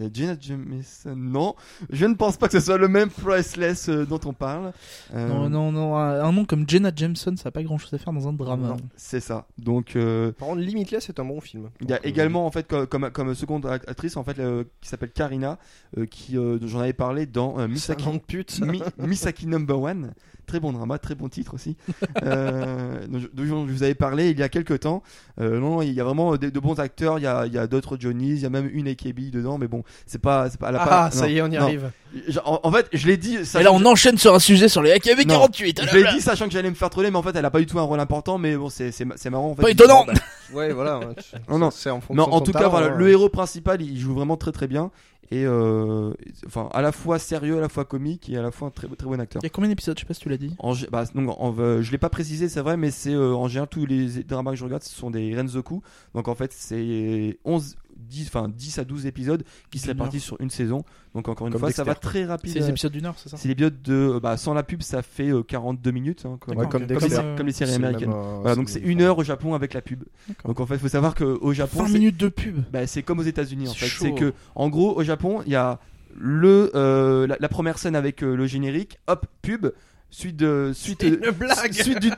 Euh, Jenna Jameson, non. Je ne pense pas que ce soit le même Priceless euh, dont on parle. Euh, Non, non, non, un, nom comme Jenna Jameson, ça n'a pas grand chose à faire dans un drama. Non. C'est ça. Donc, euh, Par contre, Limitless est un bon film. il y a euh, également en fait comme, comme, comme seconde act- actrice en fait euh, qui s'appelle Karina, euh, qui euh, dont j'en avais parlé dans euh, Misaki, pute. Mi- Misaki Number One. Très bon drama, très bon titre aussi. *laughs* euh, dont je, dont je vous avais parlé il y a quelques temps. Euh, non, non, il y a vraiment de, de bons acteurs. Il y a, il y a d'autres Johnny's, il y a même une AKB dedans, mais bon, c'est pas, c'est pas. elle a Ah, pas- ça non, y est, on y non. arrive. Je- En, en fait, je l'ai dit. Et là, on enchaîne sur un sujet sur les AKB Non. 48. Je l'ai dit sachant que j'allais me faire troller, mais en fait, elle a pas du tout un rôle important. Mais bon, c'est c'est c'est marrant. En fait. Pas étonnant. Bah, Ouais, voilà. tu- *laughs* Non, non. C'est en fonction Mais en tout cas, voilà, le héros principal, il joue vraiment très très bien. Et euh, enfin, à la fois sérieux, à la fois comique et à la fois un très, très bon acteur. Il y a combien d'épisodes? Je sais pas si tu l'as dit. En, gé- bah, donc, en- euh, je l'ai pas précisé, c'est vrai, mais c'est euh, en général tous les dramas que je regarde, ce sont des Renzoku. Donc en fait, c'est 11, 10, enfin 10 à 12 épisodes qui se répartissent sur une saison. Donc encore une Comme fois, ça va très rapide. C'est les épisodes d'une heure, c'est ça C'est l'épisode de, euh, bah, sans la pub, ça fait euh, 42 minutes, hein, comme, Ouais, D'accord, comme ok. Dexter. comme, les, comme les séries C'est américaines. même, euh, Voilà, donc c'est une heure au Japon avec la pub. D'accord. Donc en fait, il faut savoir qu'au Japon, 20 c'est- minutes de pub. bah, c'est comme aux États-Unis en C'est fait. chaud. C'est que en gros au Japon, il y a le euh, la, la première scène avec euh, le générique, hop pub, suite de suite C'est euh, une blague. suite du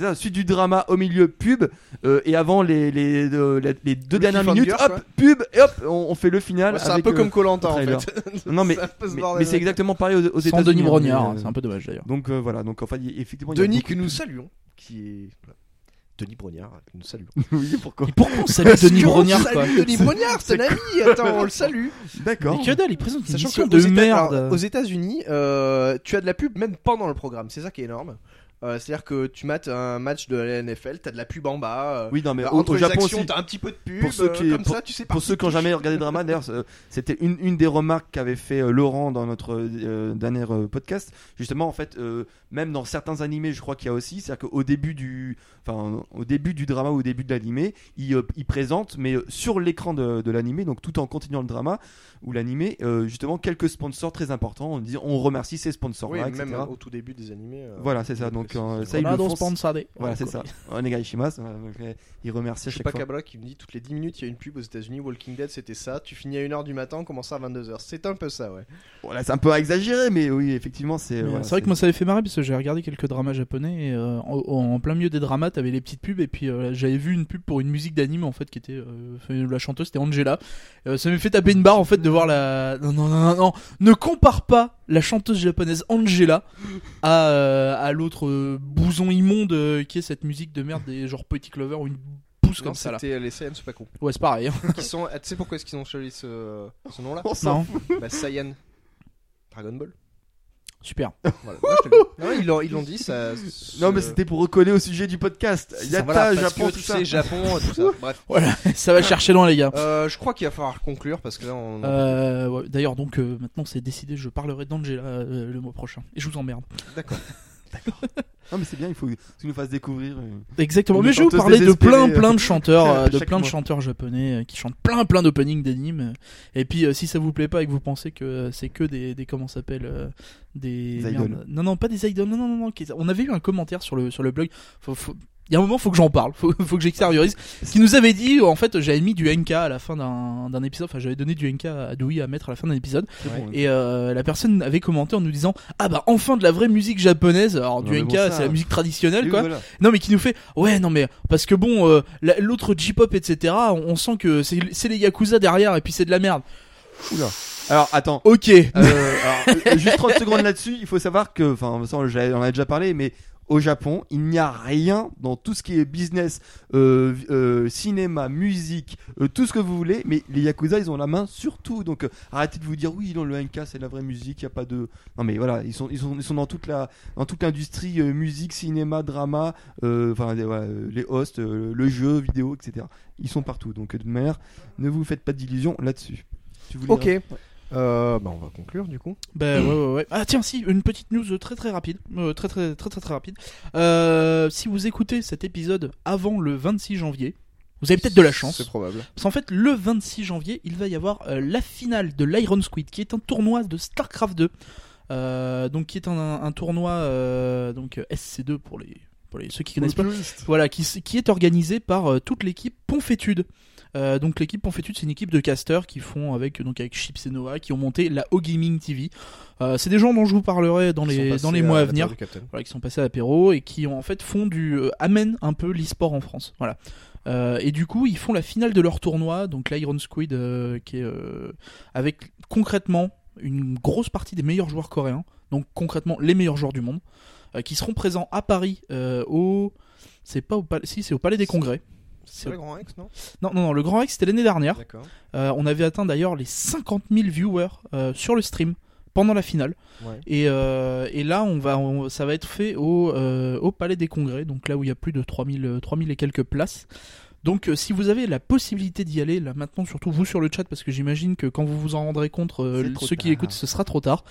ça, suite du drama au milieu pub euh, et avant les les, de- les, les deux Le dernières minutes, hop pub et hop on, on fait le final. Ouais, C'est un peu euh, comme Colanta en fait. *laughs* Non mais mais, mais c'est exactement pareil aux, aux Sans États-Unis. Denis hein, Brognard, euh, c'est un peu dommage d'ailleurs. Donc euh, voilà, donc y a- effectivement il y a Denis que nous de- saluons, qui est. Denis Brognard, que nous saluons. *laughs* oui, pourquoi Et pourquoi on salue Denis Brognard quoi Salut Denis Brognard, c'est un ami. Attends, on le *laughs* salue. D'accord. Mais que dalle, il présente une Sachant émission que de Éta- merde. alors, aux États-Unis, euh, tu as de la pub même pendant le programme. C'est ça qui est énorme. Euh, C'est-à-dire que tu mates un match de la NFL, t'as de la pub en bas. euh, Oui, non mais bah, au, entre au les Japon actions, aussi. t'as un petit peu de pub. Pour ceux euh, qui- comme pour- ça, tu sais pas. Pour ceux qui n'ont jamais regardé Drama, d'ailleurs, c'était une, une des remarques qu'avait fait euh, Laurent dans notre euh, dernier podcast. Justement, en fait, même dans certains animés, je crois qu'il y a aussi, c'est-à-dire qu'au début du, enfin, au début du drama ou au début de l'animé, il, il présente, mais sur l'écran de, de l'animé, donc tout en continuant le drama ou l'animé, justement quelques sponsors très importants. On dit, on remercie ces Oui, sponsors-là, etc. même au tout début des animés. Voilà, c'est ça. on Donc euh, ça, ils le font. Voilà, c'est ça. *laughs* Onegaishimasu. Euh, Il remercie à Je sais chaque pas fois. Cabra qui me dit toutes les 10 minutes il y a une pub aux États-Unis. Walking Dead c'était ça. Tu finis à 1h du matin, on commence à 22h. C'est un peu ça, ouais. Voilà, c'est un peu exagéré, mais oui, effectivement, c'est. C'est vrai que moi ça avait fait marrer parce que j'ai regardé quelques dramas japonais et euh, en, en plein milieu des dramas t'avais les petites pubs et puis euh, j'avais vu une pub pour une musique d'anime en fait qui était la chanteuse c'était Angela ça m'a fait taper une barre en fait de voir la non non non non, non. ne compare pas la chanteuse japonaise Angela à, euh, à l'autre euh, bouson immonde euh, qui est cette musique de merde des genre Petit Clover ou une pousse comme ça là c'était les Saiyans, c'est pas con. ouais c'est pareil hein. qui sont, ah, tu sais pourquoi est-ce qu'ils ont choisi ce, ce nom-là? On s'en non Bah Saiyan. Dragon Ball. Super *laughs* Voilà. Ouais, je te le dis. Non, ils l'ont, ils l'ont dit ça. Non, mais c'était pour recoller au sujet du podcast. voilà, parce Japon, que tout tu ça. sais, Japon, tout ça. Bref. voilà ça va chercher loin les gars Euh, je crois qu'il va falloir conclure parce que là on. Euh, ouais, D'ailleurs, donc euh, maintenant c'est décidé, je parlerai d'Angela euh, le mois prochain. Et je vous emmerde. D'accord. *laughs* *laughs* Non, mais c'est bien, il faut que tu nous fasses découvrir. euh, Exactement. Une Mais je vais vous parler de plein euh, plein de chanteurs, *laughs* euh, de plein de chanteurs japonais qui chantent plein plein d'openings d'animes. Et puis si ça vous plaît pas et que vous pensez que c'est que des, des comment ça s'appelle des Des idoles. Non non pas des idoles. Non non non. non, On avait eu un commentaire sur le sur le blog. Faut, faut- Il y a un moment, faut que j'en parle, *laughs* faut, faut que j'extériorise. Qui nous avait dit, en fait, j'avais mis du NK à la fin d'un d'un épisode, enfin, j'avais donné du NK à Dewey à mettre à la fin d'un épisode. c'est bon, Et euh, la personne avait commenté en nous disant ah bah enfin de la vraie musique japonaise. Alors Non, du NK bon, c'est la musique traditionnelle quoi. voilà. Non mais qui nous fait ouais non mais parce que bon euh, la- l'autre J-pop etc. On, on sent que c'est c'est les yakuza derrière et puis c'est de la merde. Oula. Alors, attends. Ok. Euh, alors, euh, juste 30 secondes là-dessus, il faut savoir que, enfin, on en a déjà parlé, mais au Japon, il n'y a rien dans tout ce qui est business, euh, euh, cinéma, musique, euh, tout ce que vous voulez, mais les Yakuza, ils ont la main sur tout. Donc, arrêtez de vous dire, oui, non, le NK, c'est la vraie musique, il n'y a pas de. Non, mais voilà, ils sont, ils sont, ils sont dans toute la, dans toute l'industrie musique, cinéma, drama, enfin, les- voilà, les hosts, le jeu, vidéo, etc. Ils sont partout. Donc, de manière, ne vous faites pas d'illusions là-dessus. Ok. Euh, bah on va conclure du coup. Bah ouais ouais ouais. Ah tiens si une petite news très très rapide, Euh, très très très très très rapide. Euh, si vous écoutez cet épisode avant le 26 janvier, vous avez peut-être de la chance. C'est probable. Parce qu'en fait, le 26 janvier, il va y avoir la finale de l'Iron Squid, qui est un tournoi de StarCraft 2. Euh, donc, qui est un, un tournoi donc euh, SC2 pour les, pour les ceux qui connaissent pas. Voilà, qui, qui est organisé par euh, toute l'équipe Ponfétude. Euh, donc l'équipe Ponfétude, c'est une équipe de casters qui font avec donc avec Chips et Noah, qui ont monté la O Gaming TV. Euh, c'est des gens dont je vous parlerai dans les dans les mois à venir voilà, qui sont passés à l'apéro et qui ont en fait font du euh, amènent un peu l'e-sport en France. Voilà. Euh, et du coup, ils font la finale de leur tournoi, donc l'Iron Squid, euh, qui est euh, avec concrètement une grosse partie des meilleurs joueurs coréens, donc concrètement les meilleurs joueurs du monde, qui seront présents à Paris au c'est pas au palais, si c'est au Palais des Congrès. C'est le Grand Rex, non? Non, non, non, le Grand Rex c'était l'année dernière. Euh, on avait atteint d'ailleurs les 50 000 viewers euh, sur le stream pendant la finale. Ouais. Et, euh, et là, on va, on- ça va être fait au, au Palais des Congrès, donc là où il y a plus de 3000, euh, 3000 et quelques places. Donc euh, si vous avez la possibilité d'y aller, là maintenant surtout vous sur le chat, parce que j'imagine que quand vous vous en rendrez compte, euh, ceux qui écoutent, ce sera trop tard.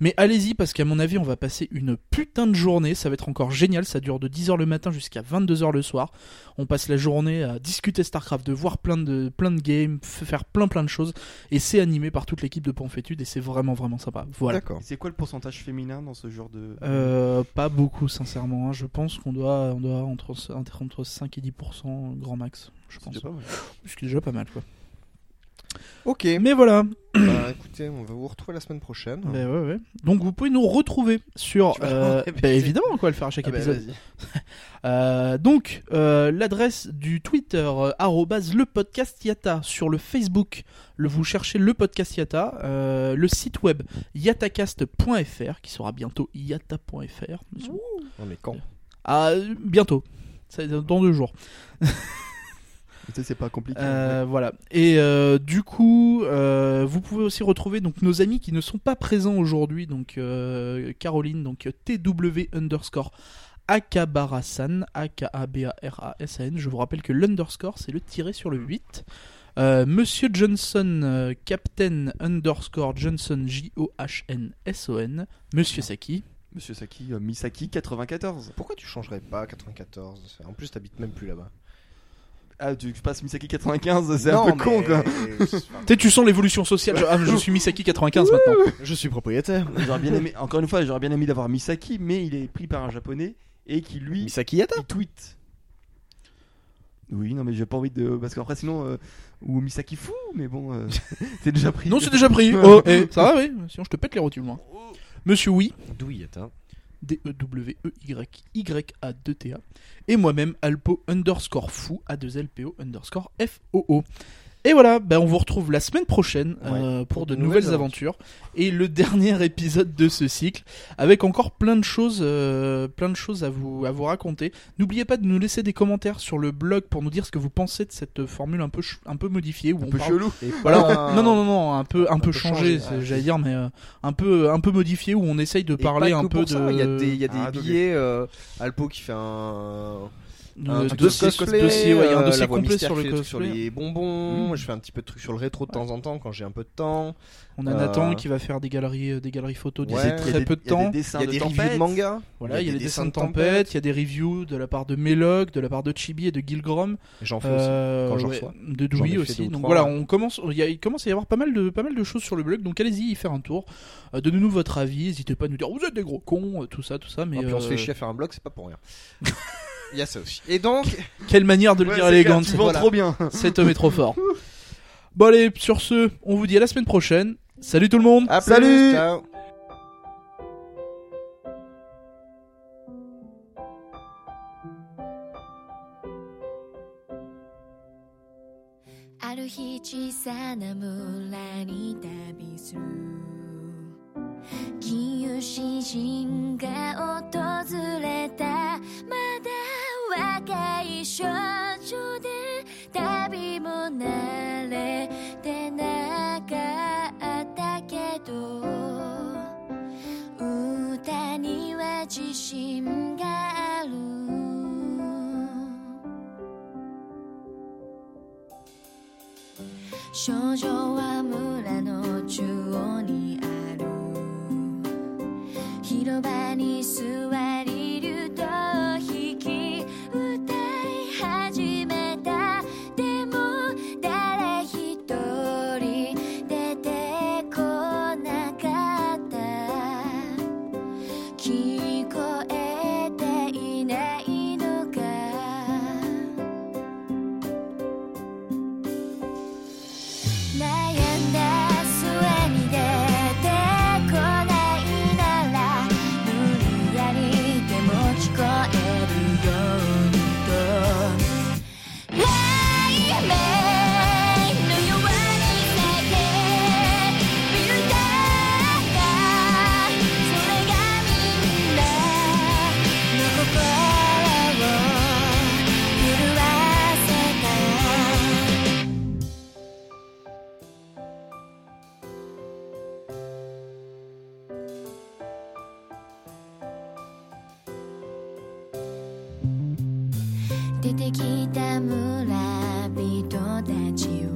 Mais allez-y, parce qu'à mon avis, on va passer une putain de journée, ça va être encore génial, ça dure de 10h le matin jusqu'à 22h le soir. On passe la journée à discuter StarCraft, de voir plein de, plein de games, faire plein plein de choses, et c'est animé par toute l'équipe de Ponfétude, et c'est vraiment vraiment sympa. Voilà. D'accord. C'est quoi le pourcentage féminin dans ce genre de. Euh, pas beaucoup, sincèrement. hein. Je pense qu'on doit, on doit entre, entre, entre 5 et 10% grand max, je pense. déjà pas mal. Ce qui est déjà pas mal, quoi. Ok. Mais voilà. bah, écoutez, on va vous retrouver la semaine prochaine. Ben ouais, ouais. Donc vous pouvez nous retrouver sur. Euh, bah, évidemment, on va le faire à chaque Ah bah, épisode. *laughs* Euh, donc, euh, l'adresse du Twitter, le podcast Yata. Sur le Facebook, le, vous cherchez le podcast Yata. Le site web yatacast.fr, qui sera bientôt yata.fr. Non, mais quand? Ah, bientôt. Dans deux jours. *laughs* Tu sais, c'est pas compliqué. Euh, Voilà. Et euh, du coup, euh, vous pouvez aussi retrouver donc nos amis qui ne sont pas présents aujourd'hui. Donc euh, Caroline, donc TW underscore Akabarasan, A-K-A-B-A-R-A-S-A-N. Je vous rappelle que l'underscore c'est le tiré sur le 8. Euh, Monsieur Johnson, euh, Captain underscore Johnson, J-O-H-N-S-O-N. Monsieur Saki. Monsieur Saki, euh, Misaki 94. Pourquoi tu changerais pas 94 En plus, t'habites même plus là-bas. Ah, tu passes Misaki 95, c'est un peu con quoi. Tu sais, tu sens l'évolution sociale. Je, ah, je suis Misaki 95 maintenant. Je suis propriétaire. J'aurais bien aimé, encore une fois, j'aurais bien aimé d'avoir Misaki, mais il est pris par un japonais et qui lui, Misaki Yata il tweet. Oui, non, mais j'ai pas envie de. Parce qu'après, sinon. euh, Ou Misaki fou, mais bon, euh, *laughs* c'est déjà pris. Non, c'est déjà pris. *laughs* Oh, eh, ça va, oui. Sinon, je te pète les rotules, moi. Monsieur Oui. D'où Yata? D-E-W-E-Y-Y-A-2-T-A. Et moi-même, Alpo underscore fou, A2LPO underscore F-O-O. Et voilà, ben on vous retrouve la semaine prochaine euh, pour, de, nouvelles, aventures. et le *laughs* dernier épisode de ce cycle avec encore plein de choses, euh, plein de choses à vous à vous raconter. N'oubliez pas de nous laisser des commentaires sur le blog pour nous dire ce que vous pensez de cette formule un peu ch- un peu modifiée où Un on peu parle- chelou. *laughs* Voilà, on- non, non, non, non, un peu, un, peu peu changé, changé, c'est- ouais. j'allais dire, mais euh, un peu, un peu modifié où on essaye de et parler un peu de. Il y a des, il y a des Ah, billets. euh, Alpo qui fait un. De- un de- truc cosplay, dossier, ouais, il y a un euh, dossier complet sur le sur cosplay. les bonbons. Mm. Je fais un petit peu de trucs sur le rétro de temps en temps quand j'ai un peu de temps. On a Euh, Nathan qui va faire des galeries, euh, des galeries photos d'ici Ouais. Très peu de temps. Il y a de des reviews de manga. Voilà, il y a, des des dessins de tempête, il y a des reviews de la part de Melog, de la part de Chibi et de Gilgrom, J'en fais aussi. euh, quand j'en reçois. de Dewey aussi. Donc voilà, on commence, il, commence à y avoir pas mal de, pas mal de choses sur le blog. Donc allez-y y faire un tour. Euh, Donnez-nous votre avis. N'hésitez pas à nous dire vous êtes des gros cons, euh, tout ça, tout ça. Mais Et puis on se euh, fait chier à faire un blog, c'est pas pour rien. *laughs* Il y a ça aussi. Et donc, quelle manière de le Ouais, dire c'est élégante. clair, Tu vends Voilà. trop bien. *laughs* Cet homme est trop fort. *laughs* Bon allez, sur ce, on vous dit à la semaine prochaine. Salut tout le monde. à plus, Salut ciao. ある日小さな村に旅する金融詩人が訪れた まだ若い少女で旅も慣れてなかったけど歌には自信がある。少女は村の中央にある。広場に座り出てきた村人たちは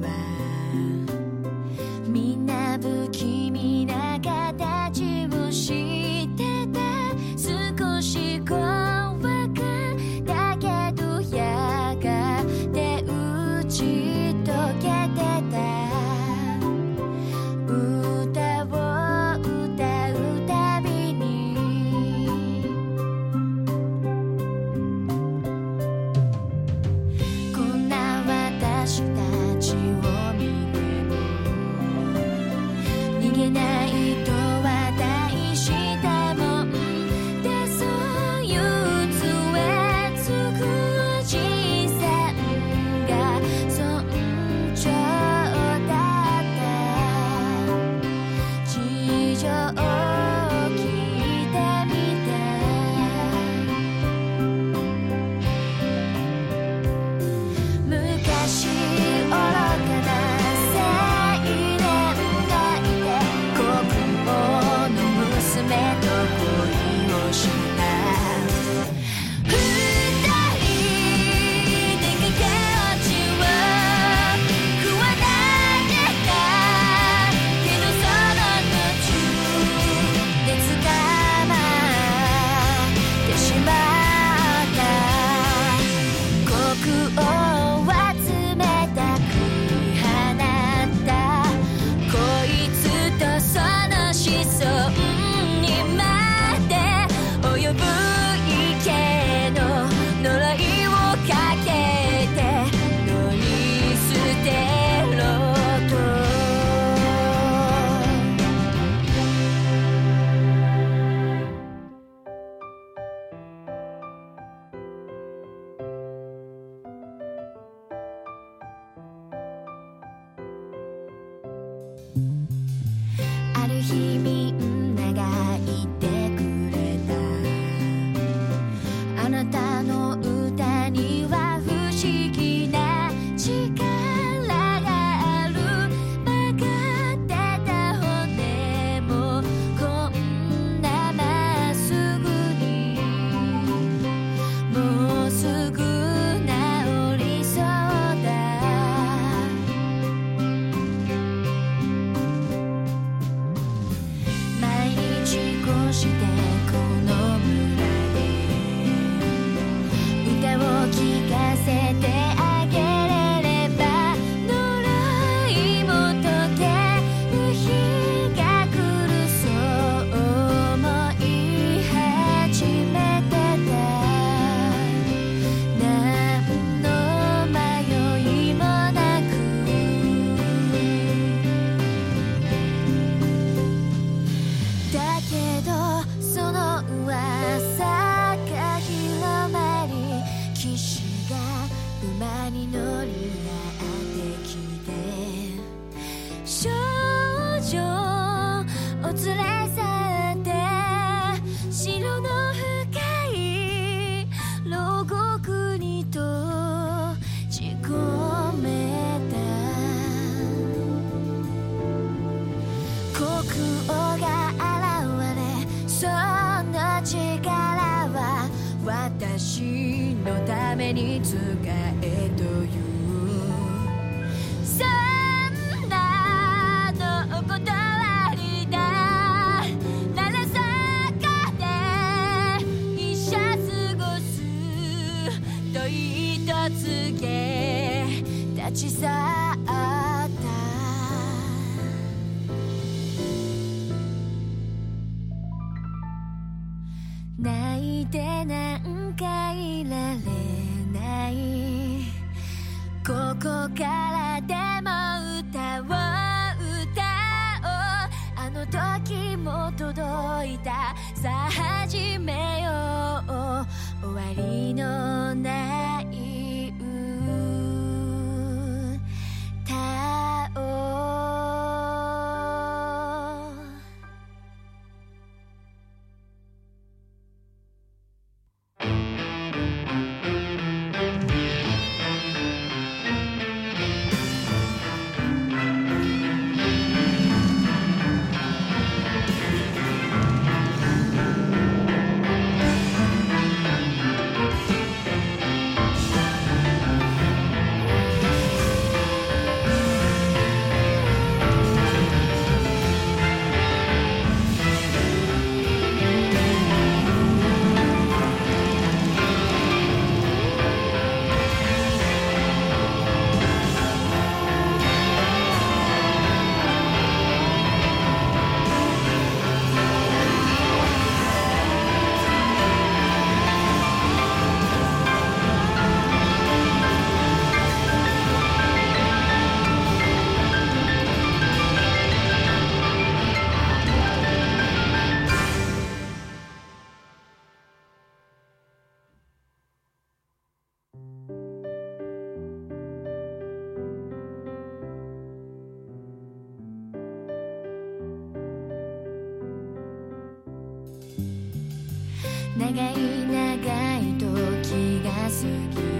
that is. look 長い長い時が過ぎ